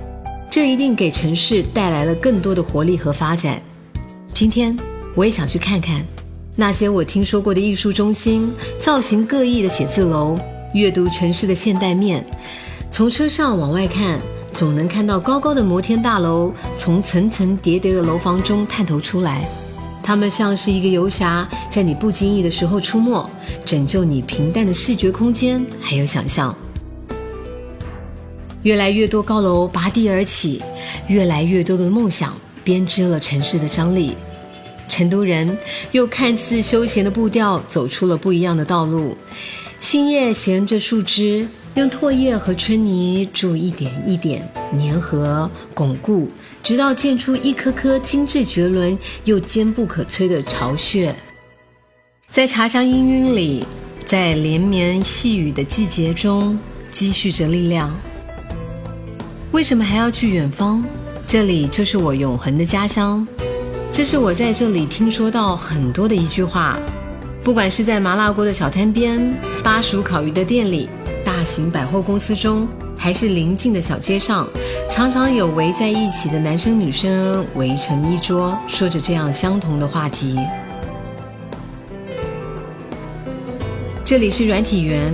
这一定给城市带来了更多的活力和发展。今天我也想去看看那些我听说过的艺术中心、造型各异的写字楼，阅读城市的现代面。从车上往外看，总能看到高高的摩天大楼从层层叠叠的楼房中探头出来。他们像是一个游侠，在你不经意的时候出没，拯救你平淡的视觉空间还有想象。越来越多高楼拔地而起，越来越多的梦想编织了城市的张力。成都人又看似休闲的步调走出了不一样的道路。新叶衔着树枝。用唾液和春泥筑一点一点粘合巩固，直到建出一颗颗精致绝伦又坚不可摧的巢穴。在茶香氤氲里，在连绵细雨的季节中积蓄着力量。为什么还要去远方？这里就是我永恒的家乡。这是我在这里听说到很多的一句话。不管是在麻辣锅的小摊边，巴蜀烤鱼的店里。大型百货公司中，还是邻近的小街上，常常有围在一起的男生女生围成一桌，说着这样相同的话题。这里是软体园，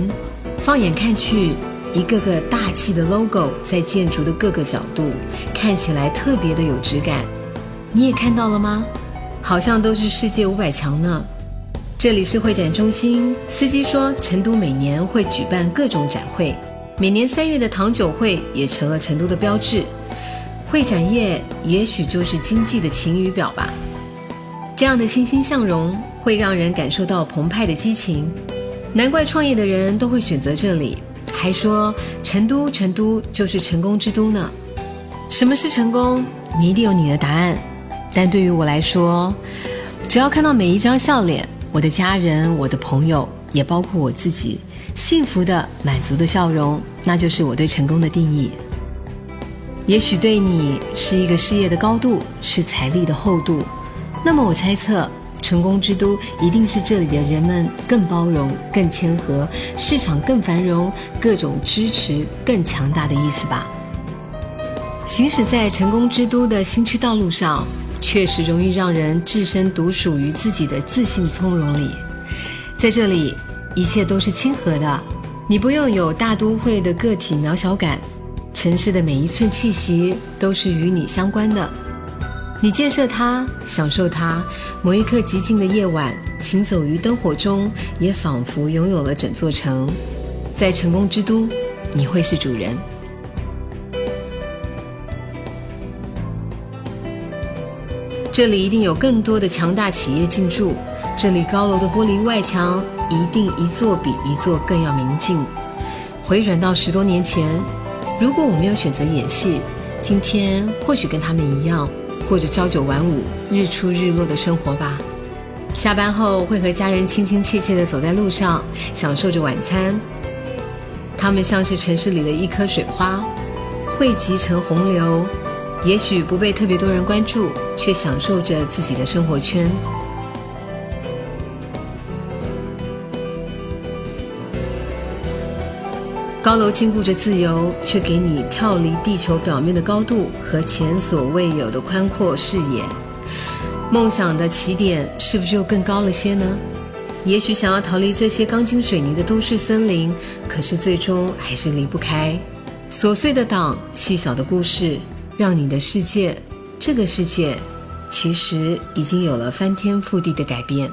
放眼看去，一个个大气的 logo 在建筑的各个角度，看起来特别的有质感。你也看到了吗？好像都是世界五百强呢。这里是会展中心。司机说，成都每年会举办各种展会，每年三月的糖酒会也成了成都的标志。会展业也许就是经济的晴雨表吧。这样的欣欣向荣会让人感受到澎湃的激情，难怪创业的人都会选择这里，还说成都成都就是成功之都呢。什么是成功？你一定有你的答案。但对于我来说，只要看到每一张笑脸。我的家人，我的朋友，也包括我自己，幸福的、满足的笑容，那就是我对成功的定义。也许对你是一个事业的高度，是财力的厚度，那么我猜测，成功之都一定是这里的人们更包容、更谦和，市场更繁荣，各种支持更强大的意思吧。行驶在成功之都的新区道路上，确实容易让人置身独属于自己的自信从容里。在这里，一切都是亲和的，你不用有大都会的个体渺小感，城市的每一寸气息都是与你相关的。你建设它，享受它。某一刻寂静的夜晚，行走于灯火中，也仿佛拥有了整座城。在成功之都，你会是主人。这里一定有更多的强大企业进驻。这里高楼的玻璃外墙一定一座比一座更要明净。回转到十多年前，如果我没有选择演戏，今天或许跟他们一样。过着朝九晚五、日出日落的生活吧。下班后会和家人亲亲切切地走在路上，享受着晚餐。他们像是城市里的一颗水花，汇集成洪流。也许不被特别多人关注，却享受着自己的生活圈。高楼禁锢着自由，却给你跳离地球表面的高度和前所未有的宽阔视野。梦想的起点是不是又更高了些呢？也许想要逃离这些钢筋水泥的都市森林，可是最终还是离不开琐碎的党、细小的故事，让你的世界，这个世界，其实已经有了翻天覆地的改变。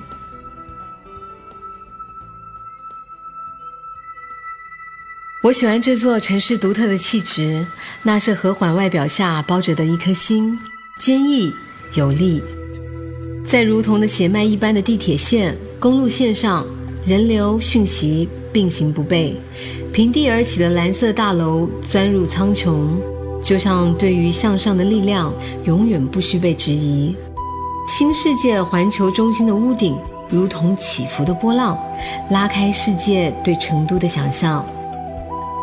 我喜欢这座城市独特的气质，那是和缓外表下包着的一颗心，坚毅有力。在如同的血脉一般的地铁线、公路线上，人流讯息并行不悖，平地而起的蓝色大楼钻入苍穹，就像对于向上的力量，永远不需被质疑。新世界环球中心的屋顶，如同起伏的波浪，拉开世界对成都的想象。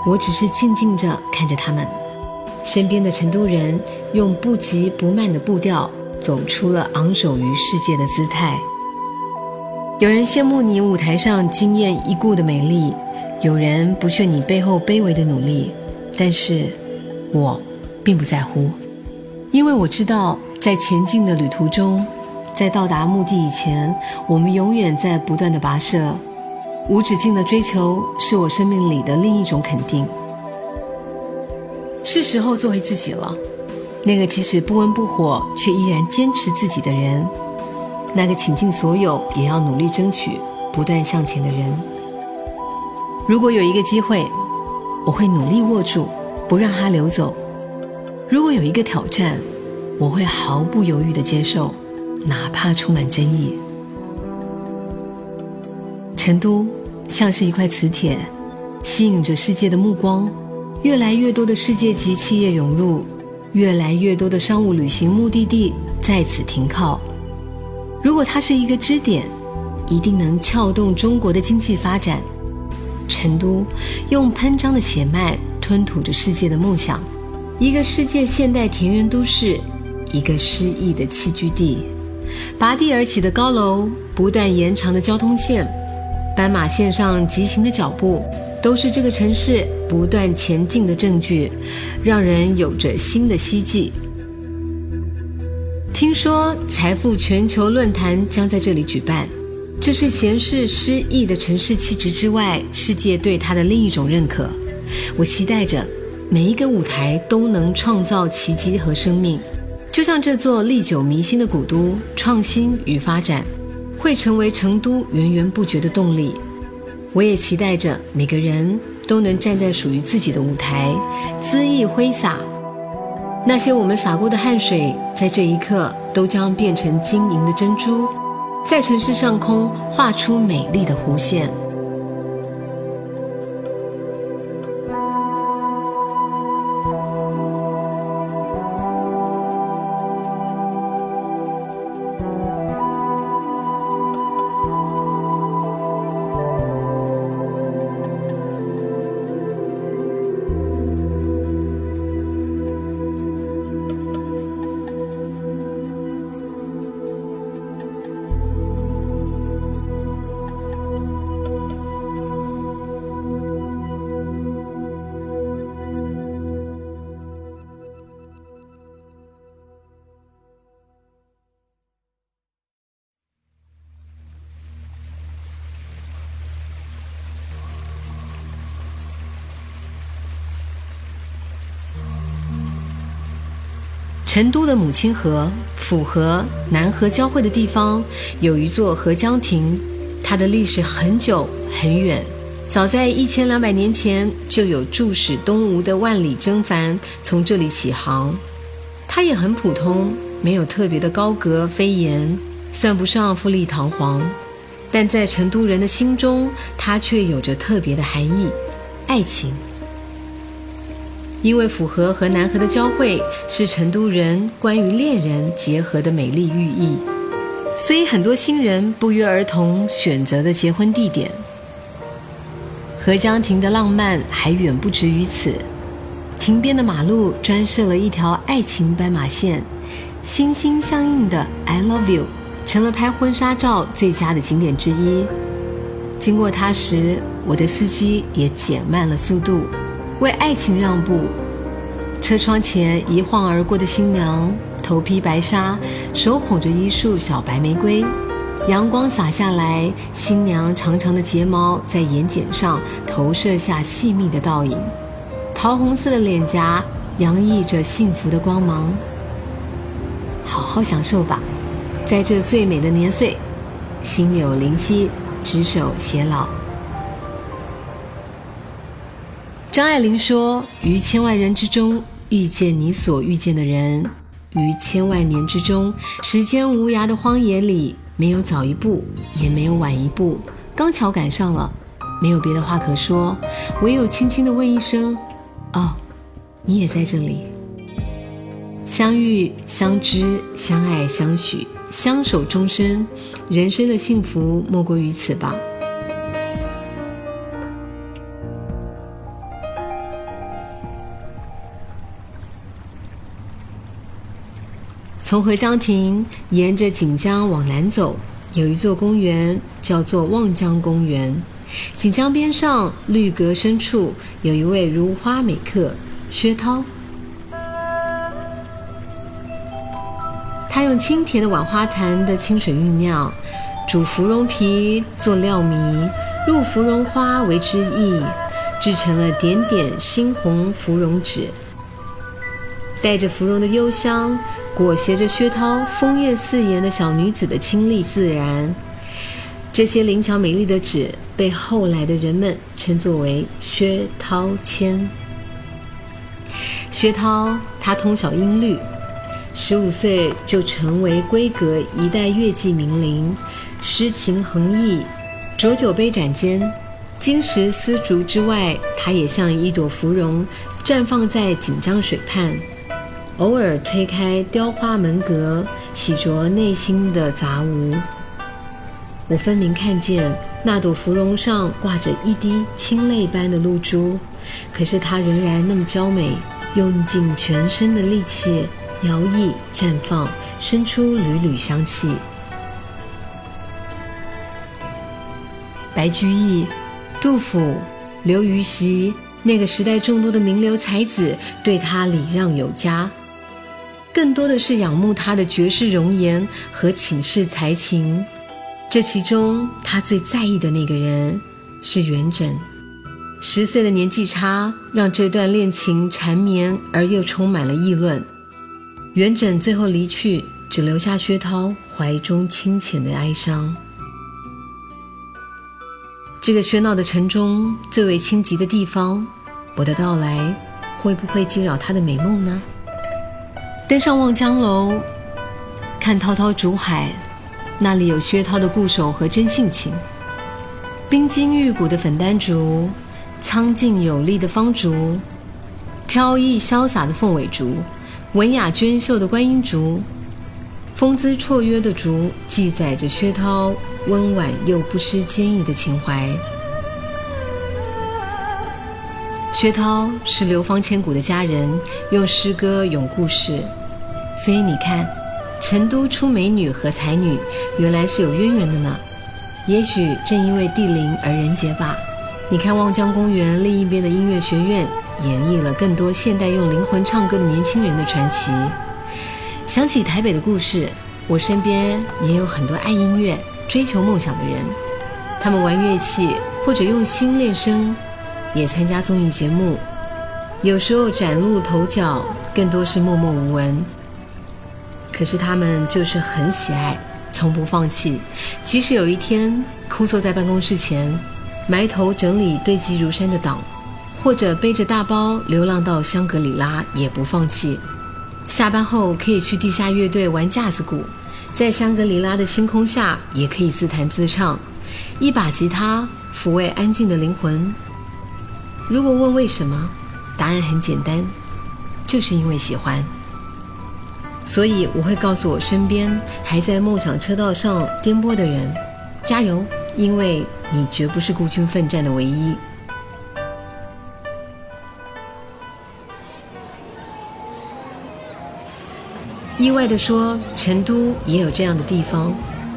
我只是静静着看着他们，身边的成都人用不急不慢的步调走出了昂首于世界的姿态。有人羡慕你舞台上惊艳一顾的美丽，有人不屑你背后卑微的努力，但是，我并不在乎，因为我知道，在前进的旅途中，在到达目的以前，我们永远在不断的跋涉。无止境的追求是我生命里的另一种肯定。是时候做回自己了，那个即使不温不火却依然坚持自己的人，那个倾尽所有也要努力争取、不断向前的人。如果有一个机会，我会努力握住，不让它流走；如果有一个挑战，我会毫不犹豫地接受，哪怕充满争议。成都像是一块磁铁，吸引着世界的目光。越来越多的世界级企业涌入，越来越多的商务旅行目的地在此停靠。如果它是一个支点，一定能撬动中国的经济发展。成都用喷张的血脉吞吐着世界的梦想，一个世界现代田园都市，一个诗意的栖居地。拔地而起的高楼，不断延长的交通线。斑马线上疾行的脚步，都是这个城市不断前进的证据，让人有着新的希冀。听说财富全球论坛将在这里举办，这是闲适诗意的城市气质之外，世界对它的另一种认可。我期待着每一个舞台都能创造奇迹和生命，就像这座历久弥新的古都，创新与发展。会成为成都源源不绝的动力。我也期待着每个人都能站在属于自己的舞台，恣意挥洒。那些我们洒过的汗水，在这一刻都将变成晶莹的珍珠，在城市上空画出美丽的弧线。成都的母亲河府河南河交汇的地方有一座河江亭，它的历史很久很远，早在一千两百年前就有驻使东吴的万里征帆从这里起航。它也很普通，没有特别的高阁飞檐，算不上富丽堂皇，但在成都人的心中，它却有着特别的含义——爱情。因为府河和南河的交汇是成都人关于恋人结合的美丽寓意，所以很多新人不约而同选择的结婚地点。合江亭的浪漫还远不止于此，亭边的马路专设了一条爱情斑马线，心心相印的 “I love you” 成了拍婚纱照最佳的景点之一。经过它时，我的司机也减慢了速度。为爱情让步，车窗前一晃而过的新娘，头披白纱，手捧着一束小白玫瑰，阳光洒下来，新娘长长的睫毛在眼睑上投射下细密的倒影，桃红色的脸颊洋溢着幸福的光芒。好好享受吧，在这最美的年岁，心有灵犀，执手偕老。张爱玲说：“于千万人之中遇见你所遇见的人，于千万年之中，时间无涯的荒野里，没有早一步，也没有晚一步，刚巧赶上了，没有别的话可说，唯有轻轻地问一声：‘哦，你也在这里。’相遇、相知、相爱、相许，相守终身，人生的幸福莫过于此吧。”从合江亭沿着锦江往南走，有一座公园，叫做望江公园。锦江边上绿阁深处，有一位如花美客薛涛。他用清甜的晚花坛的清水酝酿，煮芙蓉皮做料迷，入芙蓉花为汁液，制成了点点猩红芙蓉纸，带着芙蓉的幽香。裹挟着薛涛枫叶似颜的小女子的清丽自然，这些灵巧美丽的纸被后来的人们称作为薛涛签。薛涛他通晓音律，十五岁就成为闺阁一代乐伎名伶，诗情横溢，浊酒杯盏间，金石丝竹之外，他也像一朵芙蓉，绽放在锦江水畔。偶尔推开雕花门格，洗濯内心的杂物。我分明看见那朵芙蓉上挂着一滴清泪般的露珠，可是它仍然那么娇美，用尽全身的力气摇曳绽放，生出缕缕香气。白居易、杜甫、刘禹锡，那个时代众多的名流才子，对他礼让有加。更多的是仰慕他的绝世容颜和倾世才情，这其中他最在意的那个人是元稹。十岁的年纪差，让这段恋情缠绵而又充满了议论。元稹最后离去，只留下薛涛怀中清浅的哀伤。这个喧闹的城中最为清寂的地方，我的到来会不会惊扰他的美梦呢？登上望江楼，看滔滔竹海，那里有薛涛的固守和真性情。冰晶玉骨的粉丹竹，苍劲有力的方竹，飘逸潇洒的凤尾竹，文雅娟秀的观音竹，风姿绰约的竹，记载着薛涛温婉又不失坚毅的情怀。薛涛是流芳千古的佳人，用诗歌咏故事，所以你看，成都出美女和才女，原来是有渊源的呢。也许正因为地灵而人杰吧。你看望江公园另一边的音乐学院，演绎了更多现代用灵魂唱歌的年轻人的传奇。想起台北的故事，我身边也有很多爱音乐、追求梦想的人，他们玩乐器或者用心练声。也参加综艺节目，有时候崭露头角，更多是默默无闻。可是他们就是很喜爱，从不放弃。即使有一天枯坐在办公室前，埋头整理堆积如山的档，或者背着大包流浪到香格里拉，也不放弃。下班后可以去地下乐队玩架子鼓，在香格里拉的星空下也可以自弹自唱，一把吉他抚慰安静的灵魂。如果问为什么，答案很简单，就是因为喜欢。所以我会告诉我身边还在梦想车道上颠簸的人，加油，因为你绝不是孤军奋战的唯一。意外的说，成都也有这样的地方，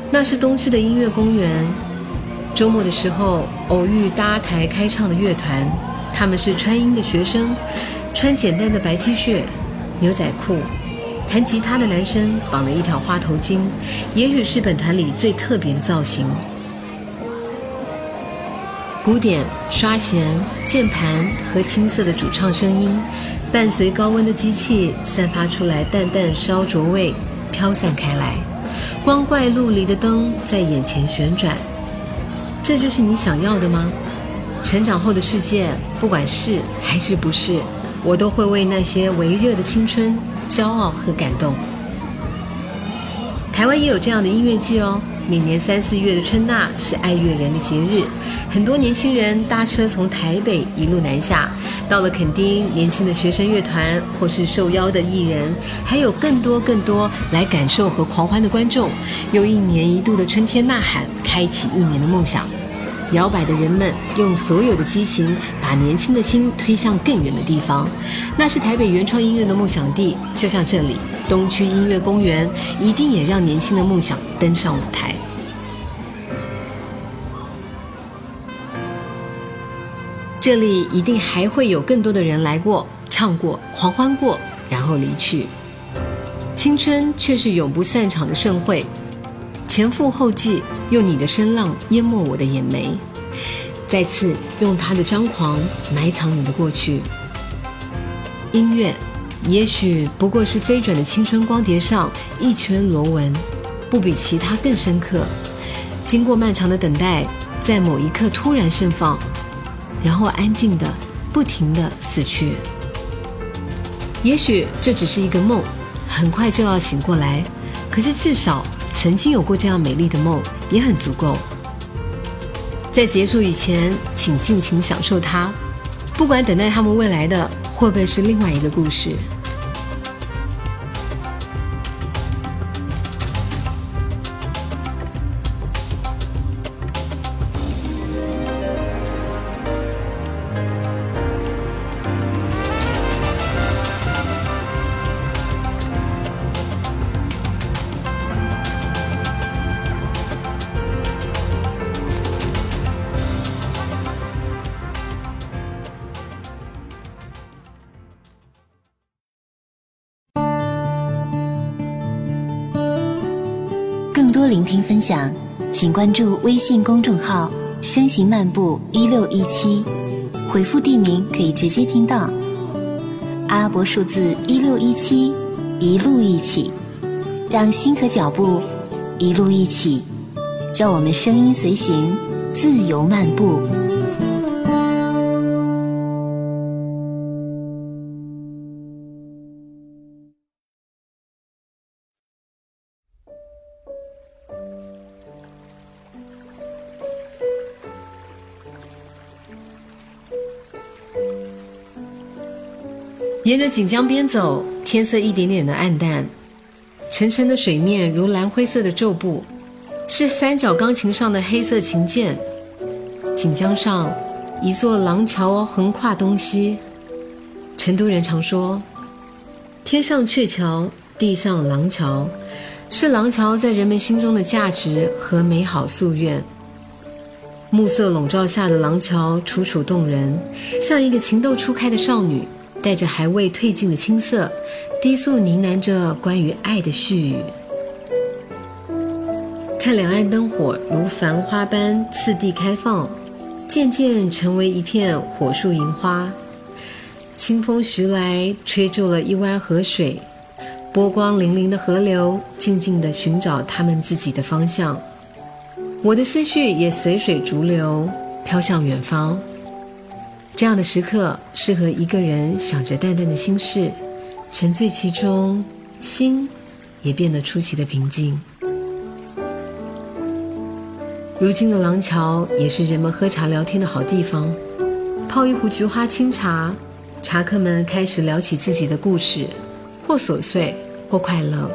那是东区的音乐公园。周末的时候，偶遇搭台开唱的乐团，他们是川音的学生，穿简单的白 T 恤、牛仔裤。弹吉他的男生绑了一条花头巾，也许是本团里最特别的造型。鼓点、刷弦、键盘和青涩的主唱声音，伴随高温的机器散发出来淡淡烧灼味，飘散开来。光怪陆离的灯在眼前旋转，这就是你想要的吗？成长后的世界，不管是还是不是，我都会为那些微热的青春。骄傲和感动。台湾也有这样的音乐季哦，每年三四月的春娜是爱乐人的节日，很多年轻人搭车从台北一路南下，到了垦丁，年轻的学生乐团或是受邀的艺人，还有更多更多来感受和狂欢的观众，用一年一度的春天呐喊，开启一年的梦想。摇摆的人们用所有的激情，把年轻的心推向更远的地方。那是台北原创音乐的梦想地，就像这里东区音乐公园，一定也让年轻的梦想登上舞台。这里一定还会有更多的人来过、唱过、狂欢过，然后离去。青春却是永不散场的盛会。前赴后继，用你的声浪淹没我的眼眉，再次用他的张狂埋藏你的过去。音乐，也许不过是飞转的青春光碟上一圈螺纹，不比其他更深刻。经过漫长的等待，在某一刻突然盛放，然后安静的、不停的死去。也许这只是一个梦，很快就要醒过来，可是至少。曾经有过这样美丽的梦，也很足够。在结束以前，请尽情享受它，不管等待他们未来的会不会是另外一个故事。想，请关注微信公众号“声行漫步一六一七”，回复地名可以直接听到。阿拉伯数字一六一七，一路一起，让心和脚步一路一起，让我们声音随行，自由漫步。沿着锦江边走，天色一点点的暗淡，沉沉的水面如蓝灰色的皱布，是三角钢琴上的黑色琴键。锦江上，一座廊桥横跨东西。成都人常说：“天上鹊桥，地上廊桥”，是廊桥在人们心中的价值和美好夙愿。暮色笼罩下的廊桥楚楚动人，像一个情窦初开的少女。带着还未褪尽的青涩，低诉呢喃着关于爱的絮语。看两岸灯火如繁花般次第开放，渐渐成为一片火树银花。清风徐来，吹皱了一湾河水，波光粼粼的河流，静静地寻找他们自己的方向。我的思绪也随水逐流，飘向远方。这样的时刻，适合一个人想着淡淡的心事，沉醉其中，心也变得出奇的平静。如今的廊桥也是人们喝茶聊天的好地方，泡一壶菊花清茶，茶客们开始聊起自己的故事，或琐碎，或快乐，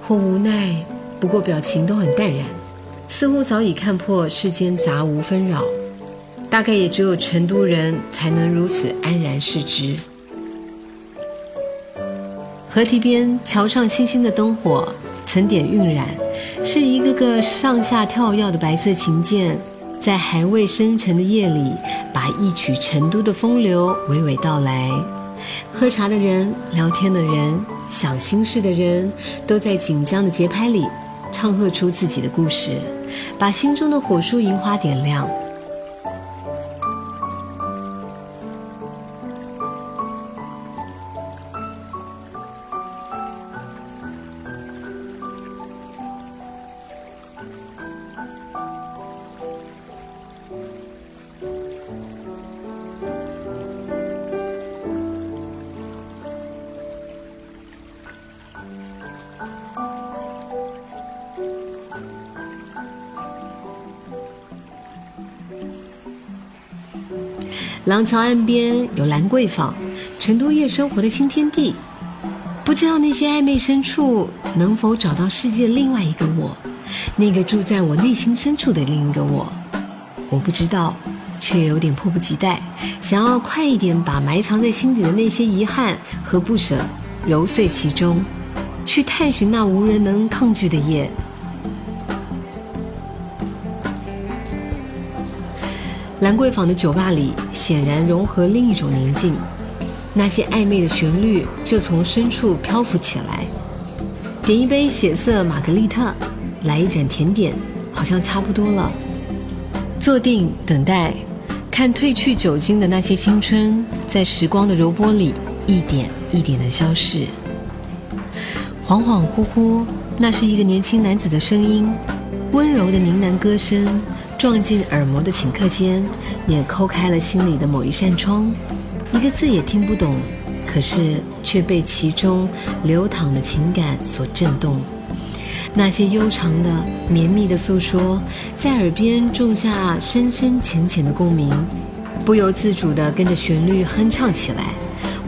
或无奈，不过表情都很淡然，似乎早已看破世间杂无纷扰。大概也只有成都人才能如此安然视之。河堤边桥上星星的灯火，层点晕染。是一个个上下跳跃的白色琴键，在还未深沉的夜里，把一曲成都的风流娓娓道来。喝茶的人、聊天的人、想心事的人，都在紧张的节拍里，唱和出自己的故事，把心中的火树银花点亮。廊桥岸边有兰桂坊，成都夜生活的新天地。不知道那些暧昧深处能否找到世界另外一个我，那个住在我内心深处的另一个我。我不知道，却有点迫不及待，想要快一点把埋藏在心底的那些遗憾和不舍揉碎其中，去探寻那无人能抗拒的夜。兰桂坊的酒吧里，显然融合另一种宁静。那些暧昧的旋律就从深处漂浮起来。点一杯血色玛格丽特，来一盏甜点，好像差不多了。坐定，等待，看褪去酒精的那些青春，在时光的柔波里一点一点的消逝。恍恍惚惚，那是一个年轻男子的声音，温柔的呢喃歌声。撞进耳膜的顷刻间，也抠开了心里的某一扇窗，一个字也听不懂，可是却被其中流淌的情感所震动。那些悠长的、绵密的诉说，在耳边种下深深浅浅的共鸣，不由自主地跟着旋律哼唱起来。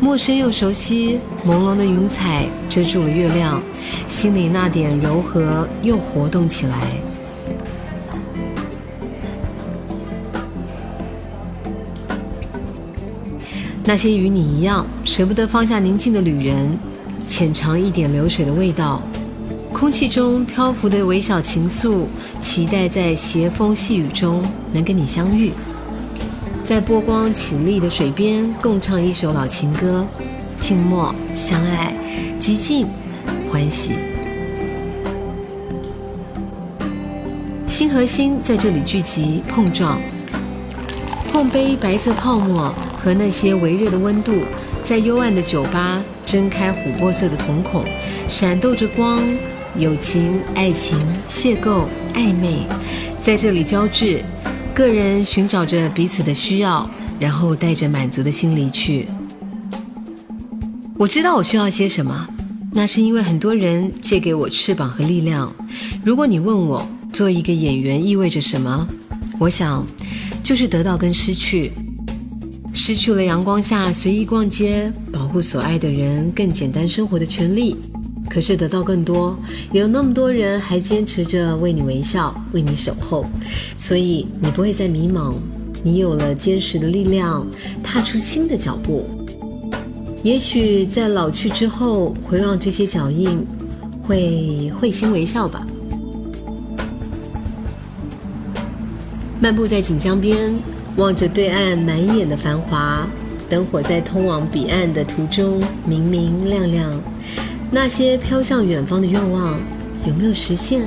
陌生又熟悉，朦胧的云彩遮住了月亮，心里那点柔和又活动起来。那些与你一样舍不得放下宁静的旅人，浅尝一点流水的味道，空气中漂浮的微小情愫，期待在斜风细雨中能跟你相遇，在波光绮丽的水边共唱一首老情歌，静默相爱，极静欢喜，心和心在这里聚集碰撞，碰杯白色泡沫。和那些微热的温度，在幽暗的酒吧睁开琥珀色的瞳孔，闪动着光。友情、爱情、邂逅、暧昧，在这里交织。个人寻找着彼此的需要，然后带着满足的心离去。我知道我需要些什么，那是因为很多人借给我翅膀和力量。如果你问我做一个演员意味着什么，我想，就是得到跟失去。失去了阳光下随意逛街、保护所爱的人、更简单生活的权利，可是得到更多。有那么多人还坚持着为你微笑、为你守候，所以你不会再迷茫。你有了坚实的力量，踏出新的脚步。也许在老去之后，回望这些脚印，会会心微笑吧。漫步在锦江边。望着对岸满眼的繁华，灯火在通往彼岸的途中明明亮亮。那些飘向远方的愿望，有没有实现？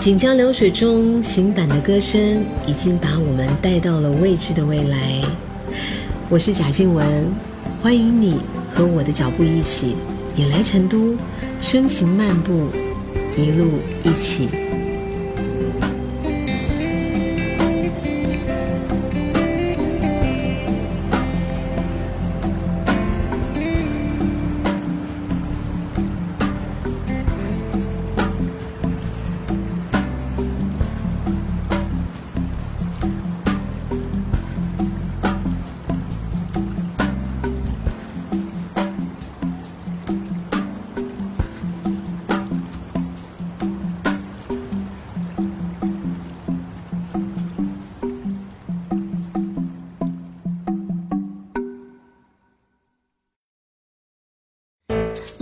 锦江流水中行板的歌声，已经把我们带到了未知的未来。我是贾静雯，欢迎你和我的脚步一起，也来成都，深情漫步，一路一起。